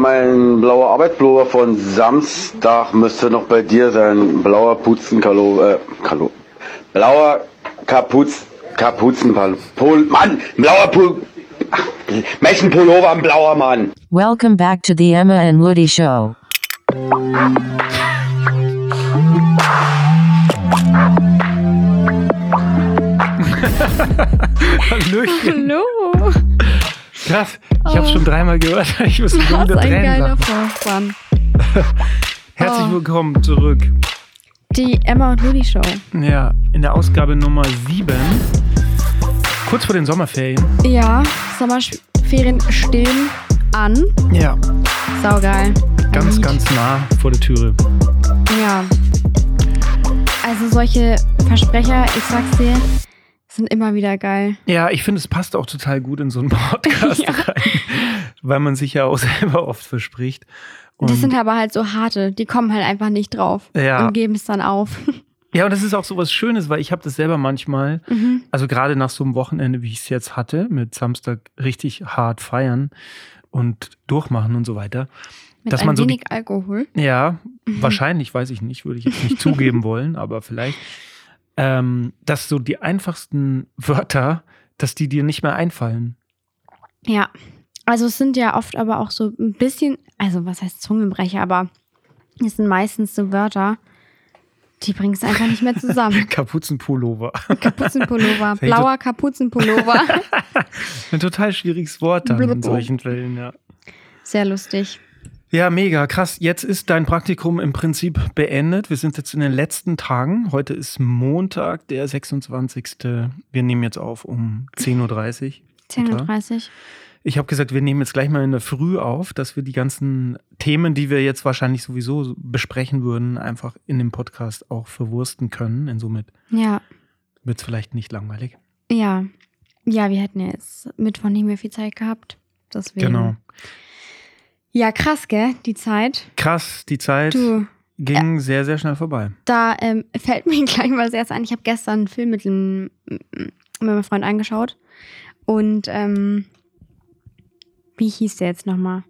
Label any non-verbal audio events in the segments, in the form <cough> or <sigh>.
mein blauer Arbeitspullover von Samstag müsste noch bei dir sein. Blauer Puzenkalo, äh, Kalo. Blauer Kapuz, Kapuzenpullover. Pol, Mann, blauer Pul, ach, Mechenpullover, ein blauer Mann. Welcome back to the Emma and Woody Show. <laughs> Hallöchen. Hallo. Krass, ich habe schon dreimal gehört. <laughs> Ich muss Was wieder ein geiler. Vorspann. <laughs> Herzlich Oh. willkommen zurück. Die Emma und Ludi Show. Ja, in der Ausgabe Nummer 7. Kurz vor den Sommerferien. Ja, Sommerferien stehen an. Ja, Saugeil. ganz, Lied. ganz nah vor der Türe. Ja. Also solche Versprecher, ich sag's dir, sind immer wieder geil. Ja, ich finde, es passt auch total gut in so einen Podcast <laughs> Ja. rein, weil man sich ja auch <laughs> selber oft verspricht. Und das sind aber halt so harte, die kommen halt einfach nicht drauf Ja. und geben es dann auf. <laughs> ja, und das ist auch so was Schönes, weil ich habe das selber manchmal, Mhm. also gerade nach so einem Wochenende, wie ich es jetzt hatte, mit Samstag richtig hart feiern und durchmachen und so weiter. Mit Dass ein man so die- wenig Alkohol. Ja, Mhm. wahrscheinlich, weiß ich nicht, würde ich jetzt nicht zugeben wollen, aber vielleicht, ähm, dass so die einfachsten Wörter, dass die dir nicht mehr einfallen. Ja. Also es sind ja oft aber auch so ein bisschen, also was heißt Zungenbrecher, aber es sind meistens so Wörter, die bringst du einfach nicht mehr zusammen. <laughs> Kapuzenpullover. Kapuzenpullover, blauer Kapuzenpullover. <laughs> Ein total schwieriges Wort dann in solchen Fällen, ja. Sehr lustig. Ja, mega, krass. Jetzt ist dein Praktikum im Prinzip beendet. Wir sind jetzt in den letzten Tagen. Heute ist Montag, der 26. Wir nehmen jetzt auf um 10.30 Uhr. 10.30 Uhr. Ich habe gesagt, wir nehmen jetzt gleich mal in der Früh auf, dass wir die ganzen Themen, die wir jetzt wahrscheinlich sowieso besprechen würden, einfach in dem Podcast auch verwursten können. Insomit Ja, wird es vielleicht nicht langweilig. ja. Ja, wir hätten jetzt Mittwoch nicht mehr viel Zeit gehabt. Deswegen. Genau. Ja, krass, gell, die Zeit. Krass, die Zeit Du, ging sehr, sehr schnell vorbei. da ähm, fällt <laughs> mir gleich mal sehr ein. Ich habe gestern einen Film mit, dem, mit meinem Freund angeschaut. Und ähm, wie hieß der jetzt nochmal?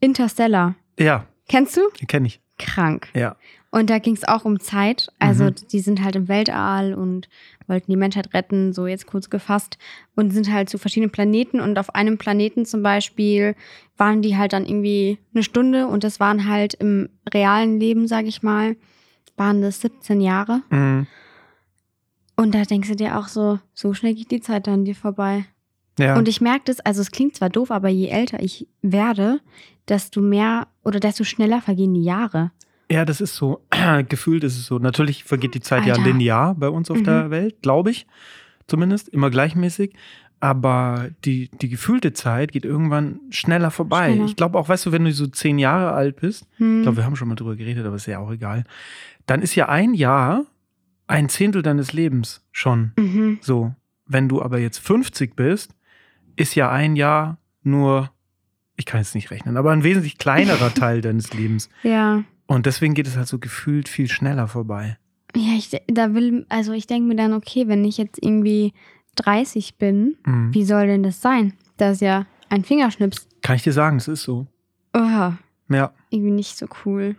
Interstellar. Ja, Kennst du? den kenne ich. Krank. Ja. Und da ging es auch um Zeit. Also Mhm. die sind halt im Weltall und wollten die Menschheit retten, so jetzt kurz gefasst. Und sind halt zu verschiedenen Planeten. Und auf einem Planeten zum Beispiel waren die halt dann irgendwie eine Stunde. Und das waren halt im realen Leben, sag ich mal, waren das 17 Jahre. Mhm. Und da denkst du dir auch so, so schnell geht die Zeit an dir vorbei. Ja. Und ich merke das, also es klingt zwar doof, aber je älter ich werde, desto mehr oder desto schneller vergehen die Jahre. Ja, das ist so. <clears throat> Gefühlt ist es so. Natürlich vergeht die Zeit ja Alter. linear bei uns auf Mhm. der Welt, glaube ich. Zumindest. Immer gleichmäßig. Aber die, die gefühlte Zeit geht irgendwann schneller vorbei. Schneller. Ich glaube auch, weißt du, wenn du so zehn Jahre alt bist, Hm. ich glaube, wir haben schon mal drüber geredet, aber ist ja auch egal, dann ist ja ein Jahr ein Zehntel deines Lebens schon. mhm. So. Wenn du aber jetzt 50 bist, ist ja ein Jahr nur, ich kann jetzt nicht rechnen, aber ein wesentlich kleinerer <laughs> Teil deines Lebens. Ja. Und deswegen geht es halt so gefühlt viel schneller vorbei. Ja, ich, da will, also ich denke mir dann, okay, wenn ich jetzt irgendwie 30 bin, Mhm. wie soll denn das sein? Das ist ja ein Fingerschnips. Kann ich dir sagen, es ist so. Oh, Ja. irgendwie nicht so cool.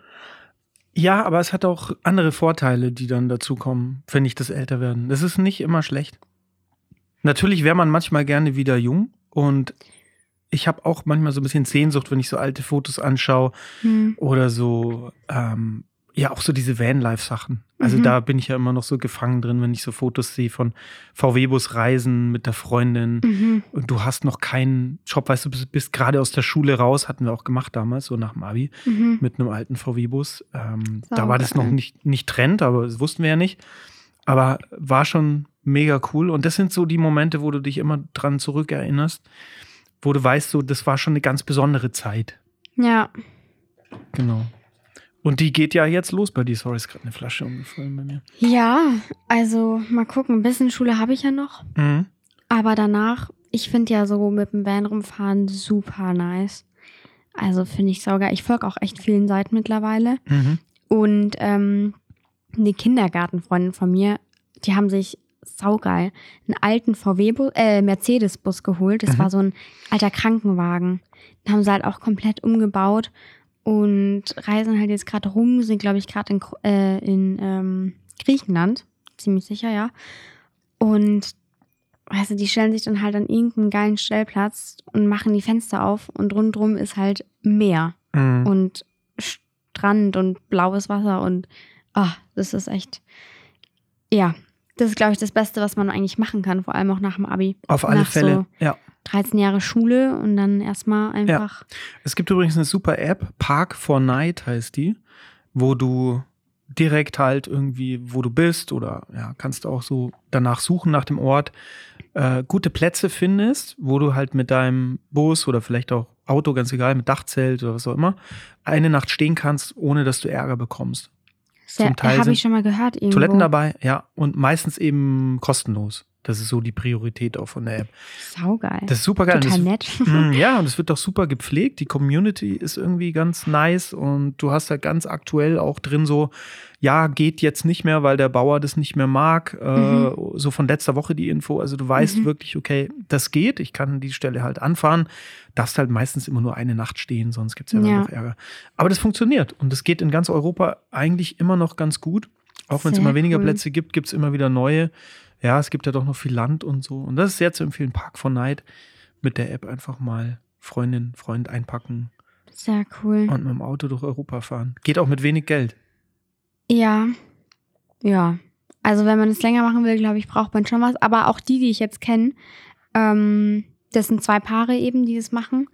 Ja, aber es hat auch andere Vorteile, die dann dazukommen, finde ich, das Älterwerden. Das ist nicht immer schlecht. Natürlich wäre man manchmal gerne wieder jung und ich habe auch manchmal so ein bisschen Sehnsucht, wenn ich so alte Fotos anschaue Hm. oder so, ähm, ja, auch so diese Vanlife-Sachen. Also Mhm. da bin ich ja immer noch so gefangen drin, wenn ich so Fotos sehe von VW-Bus-Reisen mit der Freundin. Mhm. Und du hast noch keinen Job, weißt du, bist, bist gerade aus der Schule raus, hatten wir auch gemacht damals, so nach dem Abi, Mhm. mit einem alten VW-Bus. Ähm, da war das noch nicht, nicht Trend, aber das wussten wir ja nicht. Aber war schon mega cool. Und das sind so die Momente, wo du dich immer dran zurückerinnerst, wo du weißt, so, das war schon eine ganz besondere Zeit. Ja. Genau. Und die geht ja jetzt los bei dir. Sorry, ist gerade eine Flasche umgefallen bei mir. Ja, also mal gucken. Ein bisschen Schule habe ich ja noch. Mhm. Aber danach, ich finde ja so mit dem Van rumfahren super nice. Also finde ich saugeil. Ich folge auch echt vielen Seiten mittlerweile. Mhm. Und ähm, die Kindergartenfreundin von mir, die haben sich saugeil, einen alten VW-Bus, äh, Mercedes-Bus geholt. Das Mhm. war so ein alter Krankenwagen. Den haben sie halt auch komplett umgebaut und reisen halt jetzt gerade rum, sind, glaube ich, gerade in, äh, in ähm, Griechenland. Ziemlich sicher, ja. Und weißt du, die stellen sich dann halt an irgendeinen geilen Stellplatz und machen die Fenster auf und rundrum ist halt Meer Mhm. und Strand und blaues Wasser und ah, das ist echt, ja, das ist, glaube ich, das Beste, was man eigentlich machen kann, vor allem auch nach dem Abi. Auf alle nach Fälle. So Ja. 13 Jahre Schule und dann erstmal einfach, Es gibt übrigens eine super App, Park for Night heißt die, wo du direkt halt irgendwie, wo du bist oder ja, kannst auch so danach suchen nach dem Ort, äh, gute Plätze findest, wo du halt mit deinem Bus oder vielleicht auch Auto, ganz egal, mit Dachzelt oder was auch immer, eine Nacht stehen kannst, ohne dass du Ärger bekommst. Zum Teil habe ich schon mal gehört irgendwo. Toiletten dabei, ja, und meistens eben kostenlos. Das ist so die Priorität auch von der App. Saugeil. Das ist super geil. Total das, nett. <laughs> Mm, Ja, <laughs> und es wird doch super gepflegt. Die Community ist irgendwie ganz nice und du hast da ganz aktuell auch drin so, ja, geht jetzt nicht mehr, weil der Bauer das nicht mehr mag. Äh, so von letzter Woche die Info. Also du weißt Mhm. wirklich, okay, das geht. Ich kann die Stelle halt anfahren. Darfst halt meistens immer nur eine Nacht stehen, sonst gibt es ja, Ja. noch Ärger. Aber das funktioniert und das geht in ganz Europa eigentlich immer noch ganz gut. Auch wenn es immer weniger cool. Plätze gibt, gibt es immer wieder neue. Ja, es gibt ja doch noch viel Land und so. Und das ist sehr zu empfehlen. Park for Night mit der App einfach mal Freundin, Freund einpacken Sehr cool. und mit dem Auto durch Europa fahren. Geht auch mit wenig Geld. Ja, ja. Also wenn man es länger machen will, glaube ich, braucht man schon was. Aber auch die, die ich jetzt kenne, ähm, das sind zwei Paare eben, die das machen.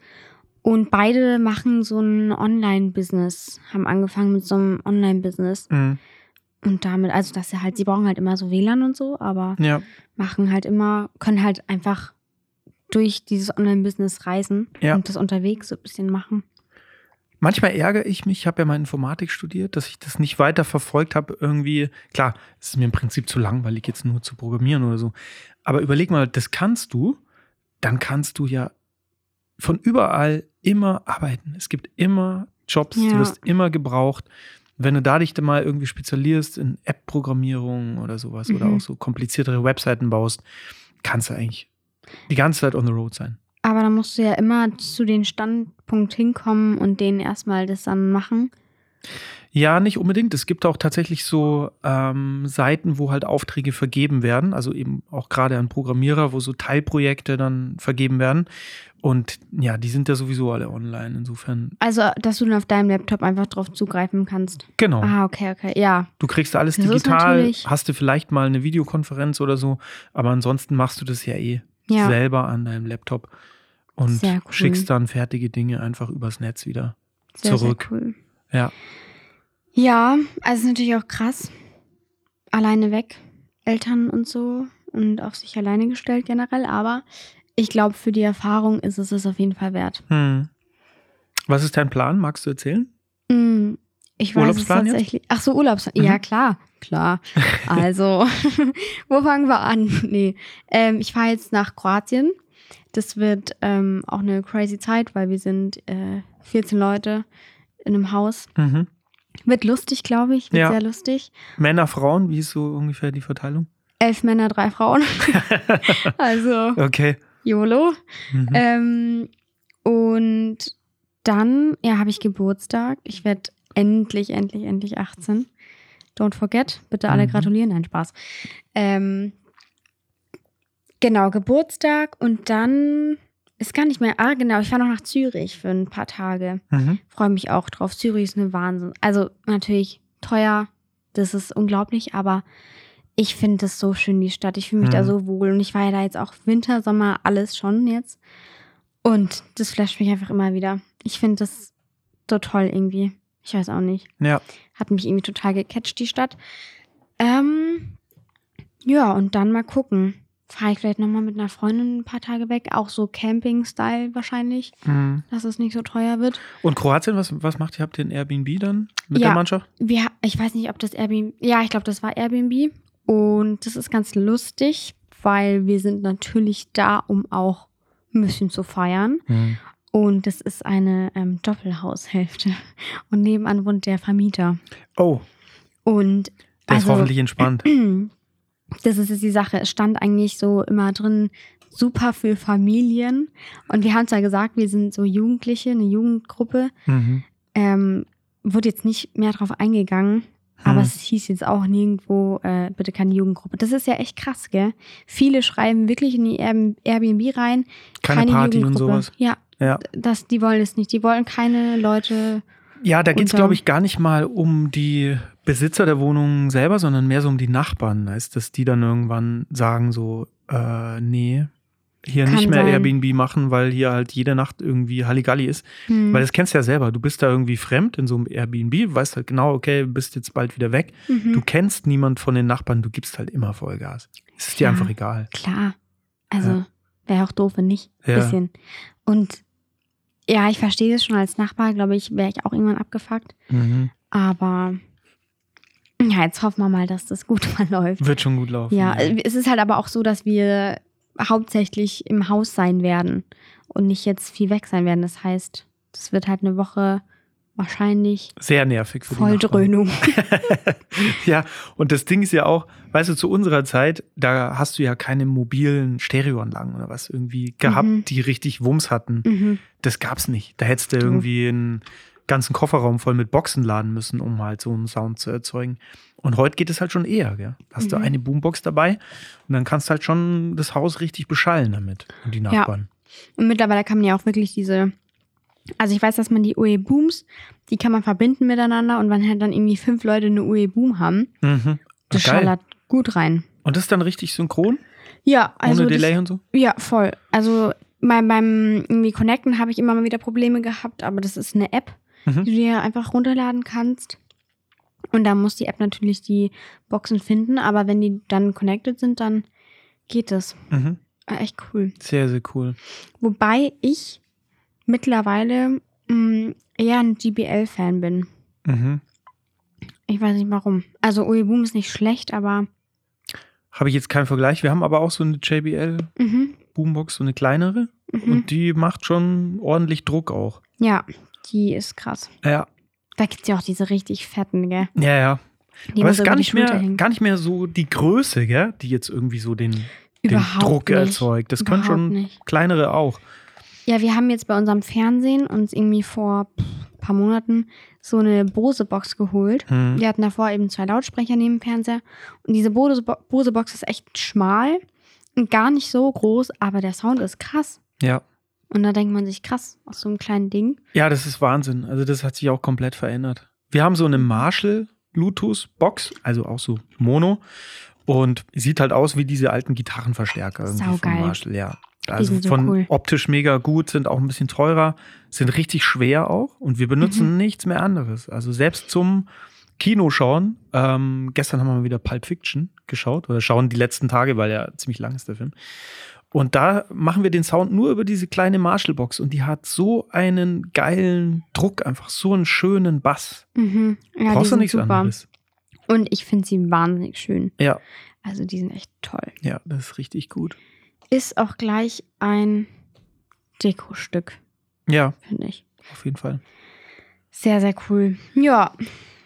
Und beide machen so ein Online-Business, haben angefangen mit so einem Online-Business. Mhm. Und damit, also dass sie halt, sie brauchen halt immer so WLAN und so, aber Ja, machen halt immer, können halt einfach durch dieses Online-Business reisen Ja. und das unterwegs so ein bisschen machen. manchmal ärgere ich mich, ich habe ja mal Informatik studiert, dass ich das nicht weiter verfolgt habe. Irgendwie, klar, es ist mir im Prinzip zu langweilig, jetzt nur zu programmieren oder so. Aber überleg mal, das kannst du, dann kannst du ja von überall immer arbeiten. Es gibt immer Jobs, Ja. du wirst immer gebraucht. Wenn du da dich dann mal irgendwie spezialisierst in App-Programmierung oder sowas oder Mhm. auch so kompliziertere Webseiten baust, kannst du eigentlich die ganze Zeit on the road sein. Aber dann musst du ja immer zu den Standpunkt hinkommen und denen erstmal das dann machen. Ja, nicht unbedingt. Es gibt auch tatsächlich so ähm, Seiten, wo halt Aufträge vergeben werden, also eben auch gerade an Programmierer, wo so Teilprojekte dann vergeben werden. Und ja, die sind ja sowieso alle online. Insofern, Also, dass du dann auf deinem Laptop einfach drauf zugreifen kannst. genau. Ah, okay, okay. Ja. Du kriegst alles Das digital, hast du vielleicht mal eine Videokonferenz oder so, aber ansonsten machst du das ja eh Ja. selber an deinem Laptop und cool. schickst dann fertige Dinge einfach übers Netz wieder Sehr, zurück. sehr cool. Ja. Ja, also ist natürlich auch krass. Alleine weg, Eltern und so und auf sich alleine gestellt generell, aber ich glaube, für die Erfahrung ist es es auf jeden Fall wert. Hm. Was ist dein Plan? Magst du erzählen? Mm, Ich weiß es Urlaubsplan jetzt? tatsächlich. Ach so, Urlaubsplan. Mhm. Ja, klar, klar. <laughs> Also, <laughs> wo fangen wir an? <laughs> Nee, ähm, ich fahre jetzt nach Kroatien. Das wird ähm, auch eine crazy Zeit, weil wir sind äh, 14 Leute in einem Haus. Mhm. Wird lustig, glaube ich. Wird Ja. sehr lustig. Männer, Frauen, wie ist so ungefähr die Verteilung? Elf Männer, drei Frauen. also, Okay. YOLO. Mhm. Ähm, und dann, ja, habe ich Geburtstag. Ich werde endlich, endlich, endlich 18. Don't forget. Bitte alle Mhm. gratulieren. Nein, Spaß. Ähm, genau, Geburtstag und dann ist gar nicht mehr. Ah, genau, ich fahre noch nach Zürich für ein paar Tage. Mhm. Freue mich auch drauf. Zürich ist eine Wahnsinn. Also natürlich teuer. Das ist unglaublich, aber ich finde es so schön, die Stadt. Ich fühle mich da Mhm. so wohl. Und ich war ja da jetzt auch Winter, Sommer, alles schon jetzt. Und das flasht mich einfach immer wieder. Ich finde das so toll irgendwie. Ich weiß auch nicht. Ja. Hat mich irgendwie total gecatcht, die Stadt. Ähm, ja, und dann mal gucken. Fahre ich vielleicht nochmal mit einer Freundin ein paar Tage weg. Auch so Camping-Style wahrscheinlich, Mhm. dass es nicht so teuer wird. Und Kroatien, was, was macht ihr? Habt ihr ein Airbnb dann mit Ja. der Mannschaft? Wir, ich weiß nicht, ob das Airbnb. Ja, ich glaube, das war Airbnb. Und das ist ganz lustig, weil wir sind natürlich da, um auch ein bisschen zu feiern. Mhm. Und das ist eine ähm, Doppelhaushälfte. Und nebenan wohnt der Vermieter. Oh, Und der ist also, hoffentlich entspannt. <clears throat> das ist jetzt die Sache. Es stand eigentlich so immer drin, super für Familien. Und wir haben zwar gesagt, wir sind so Jugendliche, eine Jugendgruppe. Mhm. Ähm, wurde jetzt nicht mehr drauf eingegangen. Aber Hm. es hieß jetzt auch nirgendwo, äh, bitte keine Jugendgruppe. Das ist ja echt krass, gell? Viele schreiben wirklich in die Air- Airbnb rein. Keine Party und Jugendgruppe. sowas. Ja, Ja. das, die wollen es nicht. Die wollen keine Leute. Ja, da geht es, glaube ich, gar nicht mal um die Besitzer der Wohnungen selber, sondern mehr so um die Nachbarn. Heißt, dass die dann irgendwann sagen so, äh, nee, hier Kann nicht mehr sein. Airbnb machen, weil hier halt jede Nacht irgendwie Halligalli ist. Hm. Weil das kennst du ja selber. Du bist da irgendwie fremd in so einem Airbnb, weißt halt genau, okay, bist jetzt bald wieder weg. mhm. Du kennst niemand von den Nachbarn, du gibst halt immer Vollgas. Es ist dir Ja. einfach egal. Klar. Also Ja. wäre auch doof, wenn nicht. Ja. Bisschen. Und ja, ich verstehe das schon als Nachbar, glaube ich, wäre ich auch irgendwann abgefuckt. Mhm. Aber ja, jetzt hoffen wir mal, dass das gut <laughs> verläuft. Wird schon gut laufen. Ja, es ist halt aber auch so, dass wir hauptsächlich im Haus sein werden und nicht jetzt viel weg sein werden. Das heißt, das wird halt eine Woche wahrscheinlich Sehr nervig für die Nachbarn. Volldröhnung. <laughs> Ja, und das Ding ist ja auch, weißt du, zu unserer Zeit, da hast du ja keine mobilen Stereoanlagen oder was irgendwie gehabt, Mhm. die richtig Wumms hatten. mhm. Das gab's nicht. Da hättest du irgendwie einen ganzen Kofferraum voll mit Boxen laden müssen, um halt so einen Sound zu erzeugen. Und heute geht es halt schon eher, gell? Hast du Mhm. eine Boombox dabei und dann kannst du halt schon das Haus richtig beschallen damit und die Nachbarn. Und mittlerweile kann man ja auch wirklich diese, also ich weiß, dass man die UE-Booms, die kann man verbinden miteinander und wenn halt dann irgendwie fünf Leute eine UE-Boom haben, Mhm. das Geil. schallert gut rein. Und das ist dann richtig synchron? Ja, also ohne das, Delay und so? Ja, voll. Also beim, beim irgendwie Connecten habe ich immer mal wieder Probleme gehabt, aber das ist eine App, Mhm. die du dir einfach runterladen kannst. Und da muss die App natürlich die Boxen finden, aber wenn die dann connected sind, dann geht es. Mhm. Äh, Echt cool. Sehr, sehr cool. Wobei ich mittlerweile mh, eher ein GBL-Fan bin. Mhm. Ich weiß nicht warum. Also UE Boom ist nicht schlecht, aber Habe ich jetzt keinen Vergleich. Wir haben aber auch so eine JBL mhm, Boombox, so eine kleinere. mhm. Und die macht schon ordentlich Druck auch. ja, die ist krass. Ja, Da gibt es ja auch diese richtig fetten, gell? ja, ja. Die Aber es so ist gar nicht, mehr, gar nicht mehr so die Größe, gell? die jetzt irgendwie so den, den Druck nicht. erzeugt. Das können Überhaupt schon nicht. kleinere auch. Ja, wir haben jetzt bei unserem Fernsehen uns irgendwie vor pff, paar Monaten so eine Bose-Box geholt. Hm. Wir hatten davor eben zwei Lautsprecher neben dem Fernseher. Und diese Bose- Bose-Box ist echt schmal und gar nicht so groß, aber der Sound ist krass. Ja. Und da denkt man sich, krass, aus so einem kleinen Ding. ja, das ist Wahnsinn. Also das hat sich auch komplett verändert. Wir haben so eine Marshall Bluetooth-Box, also auch so Mono. Und sieht halt aus wie diese alten Gitarrenverstärker irgendwie von Saugeil. Marshall, ja. Also so von cool. optisch mega gut, sind auch ein bisschen teurer, sind richtig schwer auch und wir benutzen Mhm. nichts mehr anderes. Also selbst zum Kinoschauen, ähm, gestern haben wir mal wieder Pulp Fiction geschaut oder schauen die letzten Tage, weil ja ziemlich lang ist der Film. Und da machen wir den Sound nur über diese kleine Marshall-Box und die hat so einen geilen Druck, einfach so einen schönen Bass. Mhm. Ja, Brauchst du nichts super. anderes. Und ich finde sie wahnsinnig schön. Ja, Also die sind echt toll. ja, das ist richtig gut. Ist auch gleich ein Dekostück, Ja, finde ich. auf jeden Fall. Sehr, sehr cool. Ja,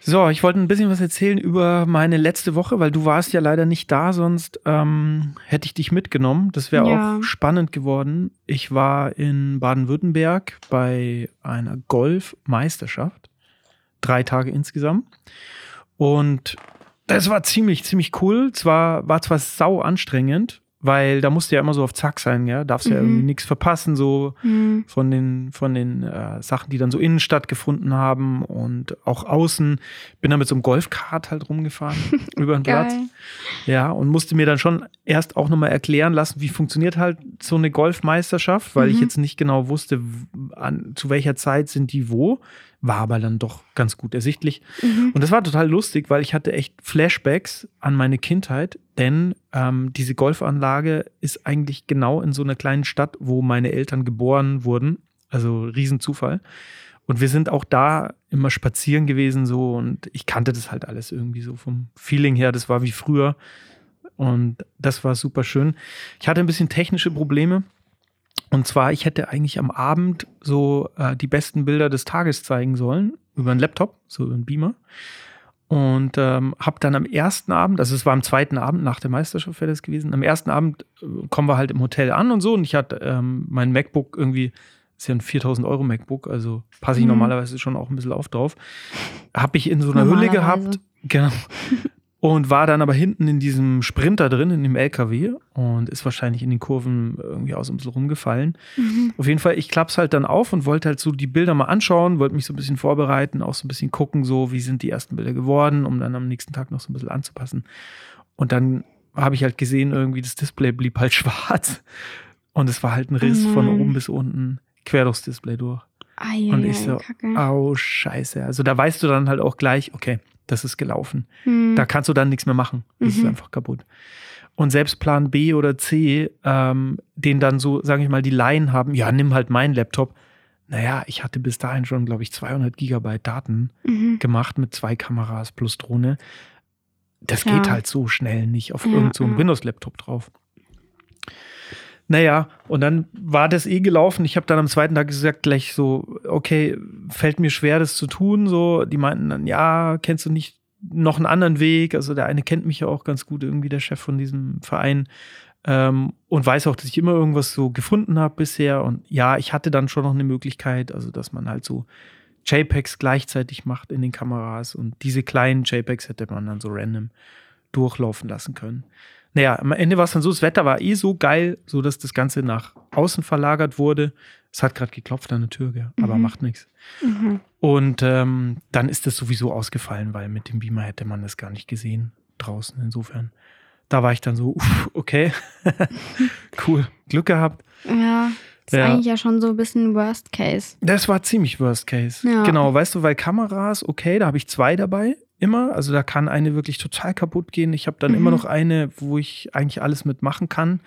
So, ich wollte ein bisschen was erzählen über meine letzte Woche, weil du warst ja leider nicht da, sonst ähm, hätte ich dich mitgenommen. Das wäre Ja. auch spannend geworden. Ich war in Baden-Württemberg bei einer Golfmeisterschaft. Drei Tage insgesamt. Und das war ziemlich, ziemlich cool. Zwar war zwar sau anstrengend, weil da musst du ja immer so auf Zack sein, ja. Darfst ja Mhm. irgendwie nichts verpassen, so hm, von den, von den äh, Sachen, die dann so innen stattgefunden haben und auch außen. Bin da mit so einem Golfkart halt rumgefahren <laughs> über den Platz. Ja, und musste mir dann schon erst auch nochmal erklären lassen, wie funktioniert halt so eine Golfmeisterschaft, weil ich Mhm. jetzt nicht genau wusste, an, zu welcher Zeit sind die wo. War aber dann doch ganz gut ersichtlich. Mhm. Und das war total lustig, weil ich hatte echt Flashbacks an meine Kindheit, denn ähm, diese Golfanlage ist eigentlich genau in so einer kleinen Stadt, wo meine Eltern geboren wurden. Also Riesenzufall. Und wir sind auch da immer spazieren gewesen so und ich kannte das halt alles irgendwie so vom Feeling her. Das war wie früher und das war super schön. Ich hatte ein bisschen technische Probleme. Und zwar, ich hätte eigentlich am Abend so äh, die besten Bilder des Tages zeigen sollen über einen Laptop, so über einen Beamer. Und ähm, habe dann am ersten Abend, also es war am zweiten Abend nach der Meisterschaft wäre das gewesen, am ersten Abend äh, kommen wir halt im Hotel an und so und ich hatte ähm, mein MacBook irgendwie, ist ja ein 4000 Euro MacBook, also passe ich Mhm. normalerweise schon auch ein bisschen auf drauf. Habe ich in so einer Hülle gehabt, genau. Und war dann aber hinten in diesem Sprinter drin, in dem LKW und ist wahrscheinlich in den Kurven irgendwie aus ein bisschen rumgefallen. Mhm. Auf jeden Fall, ich klapp's halt dann auf und wollte halt so die Bilder mal anschauen, wollte mich so ein bisschen vorbereiten, auch so ein bisschen gucken, so wie sind die ersten Bilder geworden, um dann am nächsten Tag noch so ein bisschen anzupassen. Und dann habe ich halt gesehen, irgendwie das Display blieb halt <laughs> schwarz. Und es war halt ein Riss Oh von oben bis unten quer durchs Display durch. Ai, Und ai, ich so, Kacke. Oh, scheiße. Also da weißt du dann halt auch gleich, okay, das ist gelaufen. Hm. Da kannst du dann nichts mehr machen. Das ist Mhm. einfach kaputt. Und selbst Plan B oder C, ähm, den dann so, sage ich mal, die Laien haben, ja, nimm halt meinen Laptop. Naja, ich hatte bis dahin schon, glaube ich, 200 Gigabyte Daten Mhm. gemacht mit zwei Kameras plus Drohne. Das Ja. geht halt so schnell nicht auf Ja, irgend so ja. Windows-Laptop drauf. Naja, und dann war das eh gelaufen. Ich habe dann am zweiten Tag gesagt, gleich so, okay, fällt mir schwer, das zu tun. So, die meinten dann, ja, kennst du nicht noch einen anderen Weg? Also der eine kennt mich ja auch ganz gut, irgendwie der Chef von diesem Verein. Ähm, und weiß auch, dass ich immer irgendwas so gefunden habe bisher. Und ja, ich hatte dann schon noch eine Möglichkeit, also dass man halt so JPEGs gleichzeitig macht in den Kameras und diese kleinen JPEGs hätte man dann so random durchlaufen lassen können. Naja, am Ende war es dann so, das Wetter war eh so geil, so dass das Ganze nach außen verlagert wurde. Es hat gerade geklopft an der Tür, gell? aber Mhm. macht nichts. Mhm. Und ähm, dann ist das sowieso ausgefallen, weil mit dem Beamer hätte man das gar nicht gesehen draußen. Insofern, da war ich dann so, uff, okay, <laughs> cool, Glück gehabt. Ja, ist Ja. eigentlich ja schon so ein bisschen Worst Case. Das war ziemlich Worst Case. Ja. Genau, weißt du, weil Kameras, okay, da habe ich zwei dabei, immer. Also da kann eine wirklich total kaputt gehen. Ich habe dann Mhm. immer noch eine, wo ich eigentlich alles mitmachen kann.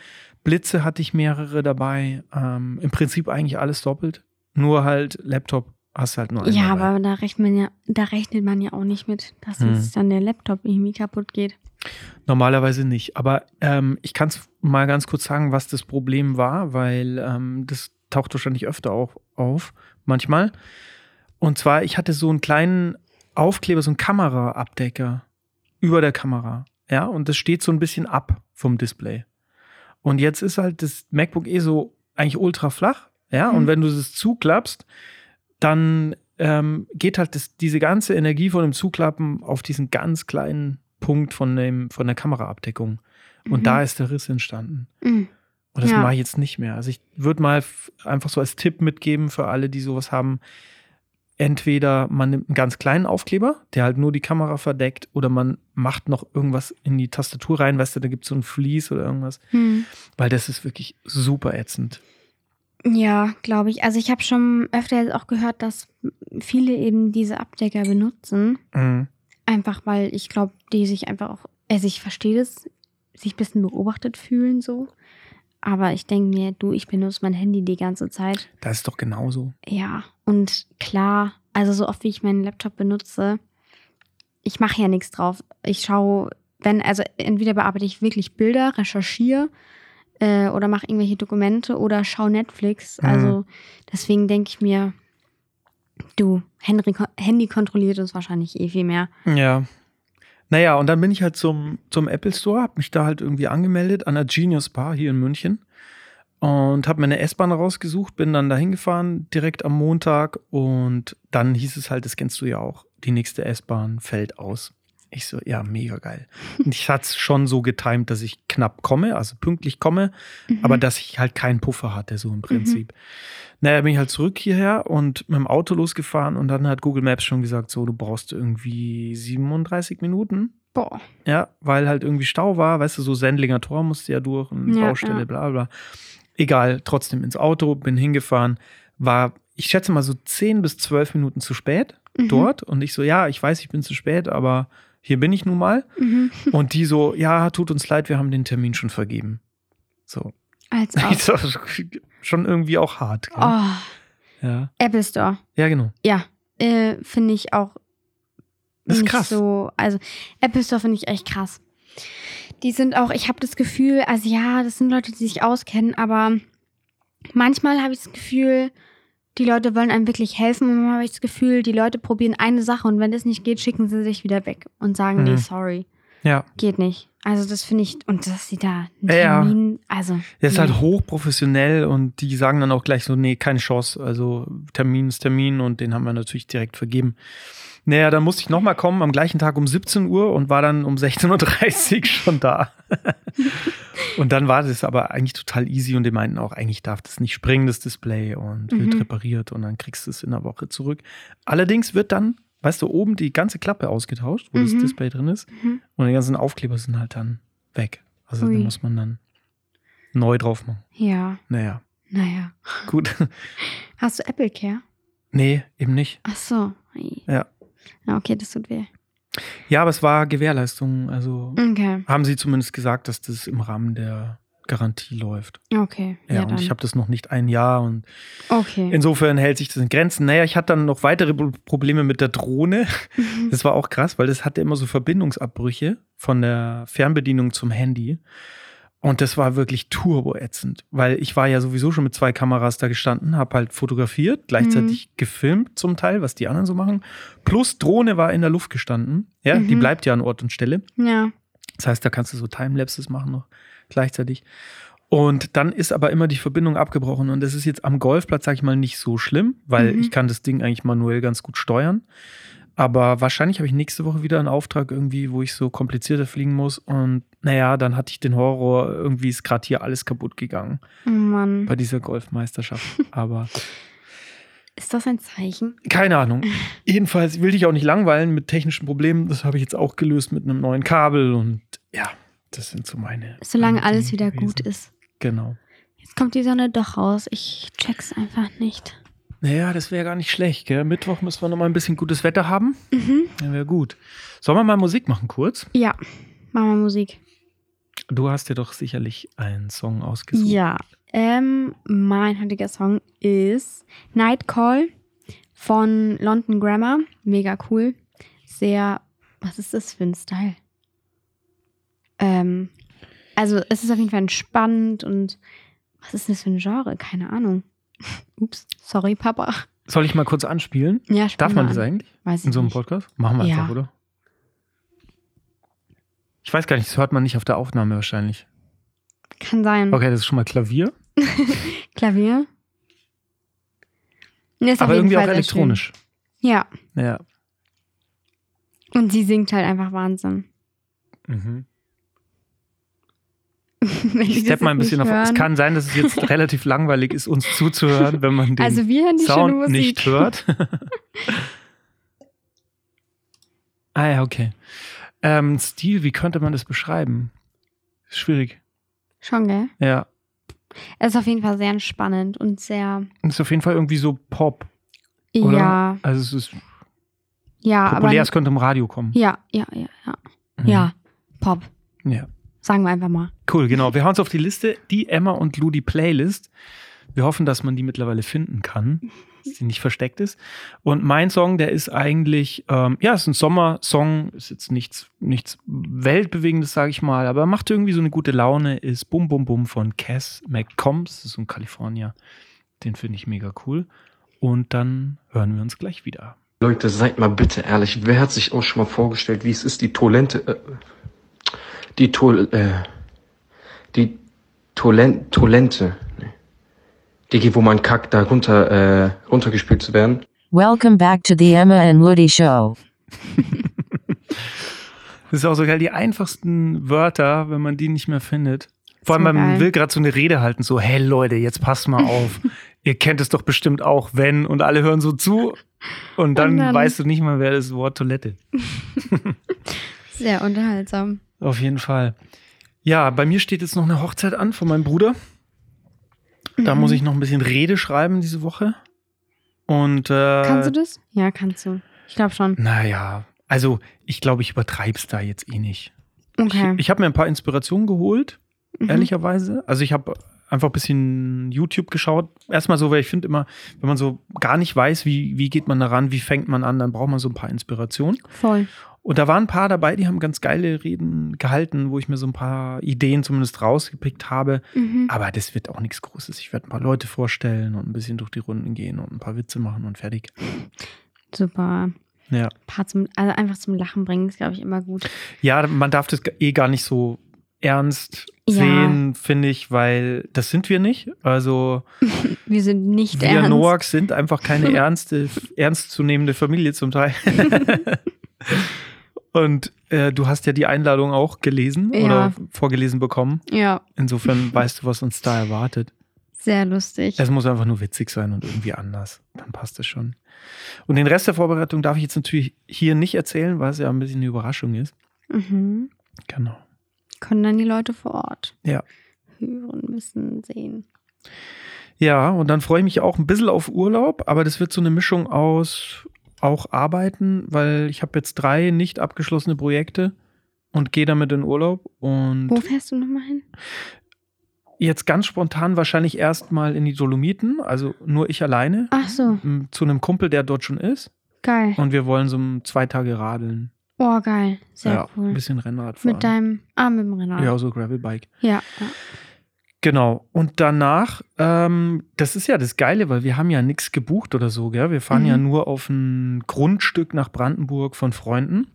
Blitze hatte ich mehrere dabei. Ähm, Im Prinzip eigentlich alles doppelt. Nur halt Laptop hast halt nur einen Ja, dabei. aber da rechnet man ja, da rechnet man ja auch nicht mit, dass Hm. jetzt dann der Laptop irgendwie kaputt geht. Normalerweise nicht. Aber ähm, ich kann es mal ganz kurz sagen, was das Problem war, weil ähm, das taucht wahrscheinlich öfter auch auf, manchmal. Und zwar, ich hatte so einen kleinen Aufkleber, so einen Kameraabdecker über der Kamera. Ja, und das steht so ein bisschen ab vom Display. Und jetzt ist halt das MacBook eh so eigentlich ultra flach. Ja, und Mhm. wenn du es zuklappst, dann ähm, geht halt das, diese ganze Energie von dem Zuklappen auf diesen ganz kleinen Punkt von, dem, von der Kameraabdeckung. Und Mhm. da ist der Riss entstanden. Mhm. Und das Ja. mache ich jetzt nicht mehr. Also ich würde mal einfach so als Tipp mitgeben für alle, die sowas haben. Entweder man nimmt einen ganz kleinen Aufkleber, der halt nur die Kamera verdeckt, oder man macht noch irgendwas in die Tastatur rein, weißt du, da gibt es so ein Vlies oder irgendwas, Hm. weil das ist wirklich super ätzend. Ja, glaube ich. Also ich habe schon öfter auch gehört, dass viele eben diese Abdecker benutzen. Mhm. Einfach weil ich glaube, die sich einfach auch, also ich verstehe das, sich ein bisschen beobachtet fühlen so. Aber ich denke mir, du, ich benutze mein Handy die ganze Zeit. Das ist doch genauso. Ja, und klar, also so oft wie ich meinen Laptop benutze, ich mache ja nichts drauf. Ich schaue, wenn, also entweder bearbeite ich wirklich Bilder, recherchiere äh, oder mache irgendwelche Dokumente oder schaue Netflix. Mhm. Also deswegen denke ich mir, du, Henry, Handy kontrolliert uns wahrscheinlich eh viel mehr. Ja. Naja, und dann bin ich halt zum, zum Apple Store, habe mich da halt irgendwie angemeldet an der Genius Bar hier in München und habe mir eine S-Bahn rausgesucht, bin dann dahin gefahren, direkt am Montag und dann hieß es halt, das kennst du ja auch, die nächste S-Bahn fällt aus. Ich so, ja, mega geil. Und ich hatte es schon so getimt, dass ich knapp komme, also pünktlich komme, aber Mhm. dass ich halt keinen Puffer hatte, so im Prinzip. Naja, bin ich halt zurück hierher und mit dem Auto losgefahren und dann hat Google Maps schon gesagt, so, du brauchst irgendwie 37 Minuten. Boah. Ja, weil halt irgendwie Stau war, weißt du, so Sendlinger Tor musste ja durch und Ja, Baustelle, ja. bla bla. Egal, trotzdem ins Auto, bin hingefahren, war, ich schätze mal so 10 bis 12 Minuten zu spät Mhm. dort und ich so, ja, ich weiß, ich bin zu spät, aber hier bin ich nun mal. Mhm. <laughs> Und die so, ja, tut uns leid, wir haben den Termin schon vergeben. So. Als <laughs> so, schon irgendwie auch hart. Gell? Oh, Ja. Apple Store. ja, genau. Ja, äh, finde ich auch Das ist krass. so. Also Apple Store finde ich echt krass. Die sind auch, ich habe das Gefühl, also ja, das sind Leute, die sich auskennen, aber manchmal habe ich das Gefühl, Die Leute wollen einem wirklich helfen und manchmal habe ich das Gefühl, die Leute probieren eine Sache und wenn das nicht geht, schicken sie sich wieder weg und sagen, nee, Mhm. sorry, Ja. geht nicht. Also das finde ich, und dass sie da einen Ja. Termin, also. Der ist nee. halt hochprofessionell und die sagen dann auch gleich so, nee, keine Chance. Also Termin ist Termin und den haben wir natürlich direkt vergeben. Naja, dann musste ich nochmal kommen am gleichen Tag um 17 Uhr und war dann um 16.30 Uhr <laughs> schon da. Und dann war das aber eigentlich total easy und die meinten auch, eigentlich darf das nicht springen, das Display und wird Mhm. repariert und dann kriegst du es in der Woche zurück. Allerdings wird dann, weißt du, oben die ganze Klappe ausgetauscht, wo das Mhm. Display drin ist Mhm. und die ganzen Aufkleber sind halt dann weg. Also da Ui. muss man dann neu drauf machen. Ja, Naja, naja. gut. Hast du Apple Care? nee, eben nicht. Ach so. Ja, okay, das tut weh. Ja, aber es war Gewährleistung. Also Okay, haben sie zumindest gesagt, dass das im Rahmen der Garantie läuft. okay. Ja, Ja, und dann. ich habe das noch nicht ein Jahr und okay. insofern hält sich das in Grenzen. Naja, ich hatte dann noch weitere Pro- Probleme mit der Drohne. Mhm. Das war auch krass, weil das hatte immer so Verbindungsabbrüche von der Fernbedienung zum Handy. Und das war wirklich turboätzend, weil ich war ja sowieso schon mit zwei Kameras da gestanden, habe halt fotografiert, gleichzeitig Mhm. gefilmt zum Teil, was die anderen so machen. Plus Drohne war in der Luft gestanden. Ja, die Mhm. bleibt ja an Ort und Stelle. ja. Das heißt, da kannst du so Timelapses machen noch gleichzeitig. Und dann ist aber immer die Verbindung abgebrochen. Und das ist jetzt am Golfplatz, sag ich mal, nicht so schlimm, weil Mhm. ich kann das Ding eigentlich manuell ganz gut steuern. Aber wahrscheinlich habe ich nächste Woche wieder einen Auftrag irgendwie, wo ich so komplizierter fliegen muss. Und naja, dann hatte ich den Horror, irgendwie ist gerade hier alles kaputt gegangen Oh Mann. bei dieser Golfmeisterschaft. <laughs> Aber Ist das ein Zeichen? keine Ahnung. Jedenfalls will ich auch nicht langweilen mit technischen Problemen. Das habe ich jetzt auch gelöst mit einem neuen Kabel. Und ja, das sind so meine. Solange meine alles wieder gewesen. gut ist. Genau. Jetzt kommt die Sonne doch raus. Ich check's einfach nicht. Naja, das wäre gar nicht schlecht, gell? Mittwoch müssen wir noch mal ein bisschen gutes Wetter haben. Mhm. Ja, wäre gut. Sollen wir mal Musik machen kurz? Ja, machen wir Musik. Du hast dir doch sicherlich einen Song ausgesucht. Ja, ähm, mein heutiger Song ist Night Call von London Grammar. Mega cool. Sehr, was ist das für ein Style? Ähm, also es ist auf jeden Fall entspannend und was ist das für ein Genre? Keine Ahnung. <laughs> Ups, sorry, Papa. Soll ich mal kurz anspielen? Ja, Darf man das an. eigentlich Weiß ich in so einem nicht. Podcast? Machen wir Ja. einfach, oder? Ich weiß gar nicht, das hört man nicht auf der Aufnahme wahrscheinlich. Kann sein. Okay, das ist schon mal Klavier, <laughs> Klavier. Nee, ist aber irgendwie Fall auch elektronisch. Schön. Ja, Ja. und sie singt halt einfach Wahnsinn. Mhm. <laughs> Ich das stepp mal ein bisschen auf. Es kann sein, dass es jetzt <laughs> relativ langweilig ist, uns zuzuhören, wenn man den Also Sound nicht hört. ah ja, okay. Ähm, Stil, wie könnte man das beschreiben? Schwierig. Schon, gell? Ja. Es ist auf jeden Fall sehr entspannend und sehr, Ist auf jeden Fall irgendwie so Pop, oder? ja, Also es ist ja, populär, es aber, könnte im Radio kommen. ja, ja, ja, ja, Mhm. ja, Pop, Ja. sagen wir einfach mal. Cool, genau. Wir hauen es auf die Liste, die Emma und Ludi Playlist. Wir hoffen, dass man die mittlerweile finden kann, dass sie nicht versteckt ist. Und mein Song, der ist eigentlich, ähm, ja, ist ein Sommersong, ist jetzt nichts, nichts Weltbewegendes, sage ich mal, aber macht irgendwie so eine gute Laune, ist Bum Bum Bum von Cass McCombs, das ist so ein Kalifornier. Den finde ich mega cool. Und dann hören wir uns gleich wieder. Leute, seid mal bitte ehrlich. Wer hat sich auch schon mal vorgestellt, wie es ist, die Tolente, äh, die Tol, äh, die Tolen, Tolente, die, wo man kackt, da runter, äh, runtergespült zu werden. Welcome back to the Emma and Woody Show. Das ist auch so geil, die einfachsten Wörter, wenn man die nicht mehr findet. Vor allem, man will gerade so eine Rede halten, so, hey Leute, jetzt passt mal auf. <laughs> Ihr kennt es doch bestimmt auch, wenn, und alle hören so zu. Und dann, Und dann- weißt du nicht mal, wer das Wort Toilette. <laughs> Sehr unterhaltsam. Auf jeden Fall. Ja, bei mir steht jetzt noch eine Hochzeit an von meinem Bruder. Da Mhm. muss ich noch ein bisschen Rede schreiben diese Woche. Und äh, Kannst du das? Ja, kannst du. Ich glaube schon. naja, also ich glaube, ich übertreib's da jetzt eh nicht. Okay. Ich, ich habe mir ein paar Inspirationen geholt, Mhm. ehrlicherweise. Also ich habe einfach ein bisschen YouTube geschaut. Erstmal so, weil ich finde immer, wenn man so gar nicht weiß, wie, wie geht man daran, wie fängt man an, dann braucht man so ein paar Inspirationen. Voll. Und da waren ein paar dabei, die haben ganz geile Reden gehalten, wo ich mir so ein paar Ideen zumindest rausgepickt habe. Mhm. Aber das wird auch nichts Großes. Ich werde ein paar Leute vorstellen und ein bisschen durch die Runden gehen und ein paar Witze machen und fertig. Super. Ja. Ein paar zum, also einfach zum Lachen bringen, ist, glaube ich, immer gut. Ja, man darf das eh gar nicht so ernst Ja. sehen, finde ich, weil das sind wir nicht. Also <laughs> Wir sind nicht wir ernst. Noax sind einfach keine <laughs> ernste, ernstzunehmende Familie zum Teil. <laughs> Und äh, du hast ja die Einladung auch gelesen Ja. oder vorgelesen bekommen. Ja, Insofern <laughs> weißt du, was uns da erwartet. sehr lustig. Es muss einfach nur witzig sein und irgendwie anders. Dann passt es schon. Und den Rest der Vorbereitung darf ich jetzt natürlich hier nicht erzählen, weil es ja ein bisschen eine Überraschung ist. Mhm. Genau. Können dann die Leute vor Ort Ja. hören, wissen, sehen. Ja, und dann freue ich mich auch ein bisschen auf Urlaub, aber das wird so eine Mischung aus auch arbeiten, weil ich habe jetzt drei nicht abgeschlossene Projekte und gehe damit in Urlaub. Und Wo fährst du nochmal hin? jetzt ganz spontan wahrscheinlich erstmal in die Dolomiten, also nur ich alleine, Ach so, zu einem Kumpel, der dort schon ist. geil. Und wir wollen so zwei Tage radeln. Oh, geil. Sehr ja, cool. ein bisschen Rennrad fahren. Mit deinem, ah, mit dem Renner. ja, so Gravelbike. ja. ja. Genau. Und danach, ähm, das ist ja das Geile, weil wir haben ja nichts gebucht oder so, gell? Wir fahren Mhm. ja nur auf ein Grundstück nach Brandenburg von Freunden.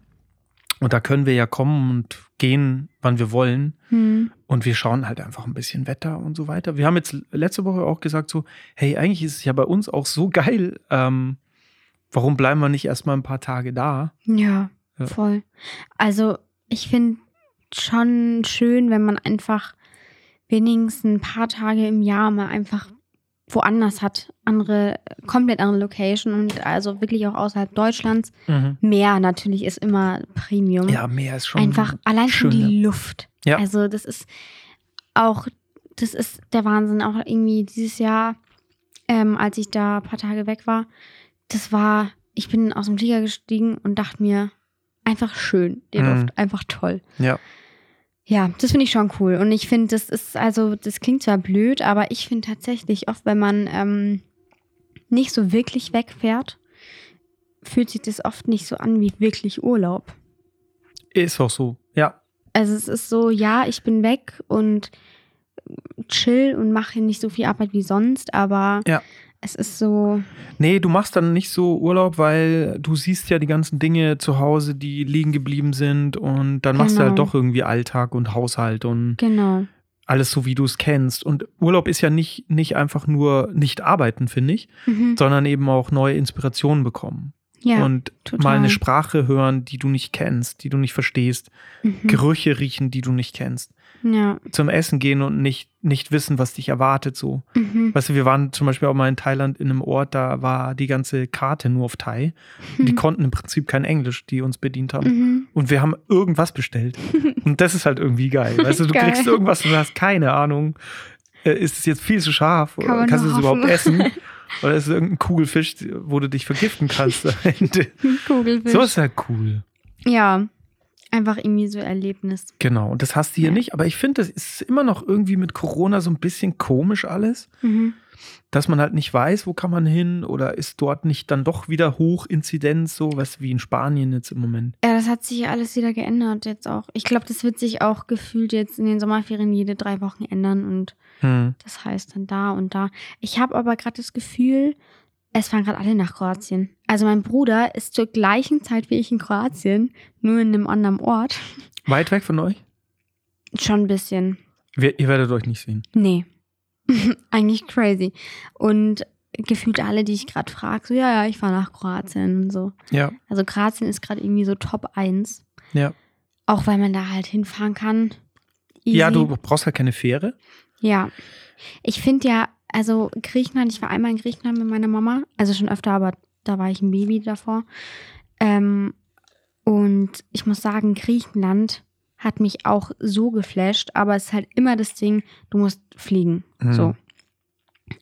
Und da können wir ja kommen und gehen, wann wir wollen. Hm. Und wir schauen halt einfach ein bisschen Wetter und so weiter. Wir haben jetzt letzte Woche auch gesagt so, hey, eigentlich ist es ja bei uns auch so geil. Ähm, warum bleiben wir nicht erstmal ein paar Tage da? Ja, Ja. voll. Also ich finde schon schön, wenn man einfach wenigstens ein paar Tage im Jahr mal einfach woanders hat, andere, komplett andere Location und also wirklich auch außerhalb Deutschlands. Meer natürlich ist immer Premium. Ja, Meer ist schon einfach allein schon die ja. Luft. Ja. Also das ist auch, das ist der Wahnsinn. Auch irgendwie dieses Jahr, ähm, als ich da ein paar Tage weg war, das war, ich bin aus dem Flieger gestiegen und dachte mir, einfach schön, die Mhm. Luft, einfach toll. Ja. Ja, das finde ich schon cool. Und ich finde, das ist, also, das klingt zwar blöd, aber ich finde tatsächlich oft, wenn man ähm, nicht so wirklich wegfährt, fühlt sich das oft nicht so an wie wirklich Urlaub. Ist auch so. Ja. Also es ist so, ja, ich bin weg und chill und mache nicht so viel Arbeit wie sonst, aber Ja. Es ist so, Nee, du machst dann nicht so Urlaub, weil du siehst ja die ganzen Dinge zu Hause, die liegen geblieben sind und dann machst du Genau. halt doch irgendwie Alltag und Haushalt und genau. alles so, wie du es kennst. Und Urlaub ist ja nicht, nicht einfach nur nicht arbeiten, finde ich, Mhm. sondern eben auch neue Inspirationen bekommen. Ja, und total. mal eine Sprache hören, die du nicht kennst, die du nicht verstehst, mhm. Gerüche riechen, die du nicht kennst, ja. zum Essen gehen und nicht, nicht wissen, was dich erwartet, so. Mhm. Weißt du, wir waren zum Beispiel auch mal in Thailand in einem Ort, da war die ganze Karte nur auf Thai. Die konnten im Prinzip kein Englisch, die uns bedient haben. Mhm. Und wir haben irgendwas bestellt. <laughs> Und das ist halt irgendwie geil. Weißt du, du Geil. kriegst irgendwas und du hast keine Ahnung. Äh, Ist es jetzt viel zu scharf? Kann Oder kannst du es überhaupt essen? <laughs> Oder ist es irgendein Kugelfisch, wo du dich vergiften kannst? <laughs> Kugelfisch. So ist ja cool. ja, einfach irgendwie so Erlebnis. Genau. Und das hast du hier Ja. nicht. Aber ich finde, das ist immer noch irgendwie mit Corona so ein bisschen komisch alles. Mhm. dass man halt nicht weiß, wo kann man hin oder ist dort nicht dann doch wieder Hochinzidenz, so was wie in Spanien jetzt im Moment. Ja, das hat sich ja alles wieder geändert jetzt auch. Ich glaube, das wird sich auch gefühlt jetzt in den Sommerferien jede drei Wochen ändern und Hm. das heißt dann da und da. Ich habe aber gerade das Gefühl, es fahren gerade alle nach Kroatien. Also mein Bruder ist zur gleichen Zeit wie ich in Kroatien, nur in einem anderen Ort. <laughs> Weit weg von euch? Schon ein bisschen. Wir, ihr werdet euch nicht sehen. Nee. <laughs> Eigentlich crazy. Und gefühlt alle, die ich gerade frage, so, ja, ja, ich fahre nach Kroatien und so. Ja, Also Kroatien ist gerade irgendwie so Top 1. ja. Auch weil man da halt hinfahren kann. Easy. Ja, du brauchst halt keine Fähre. Ja. Ich finde ja, also Griechenland, ich war einmal in Griechenland mit meiner Mama, also schon öfter, aber da war ich ein Baby davor. Ähm, und ich muss sagen, Griechenland hat mich auch so geflasht, aber es ist halt immer das Ding, du musst fliegen. Mhm. So.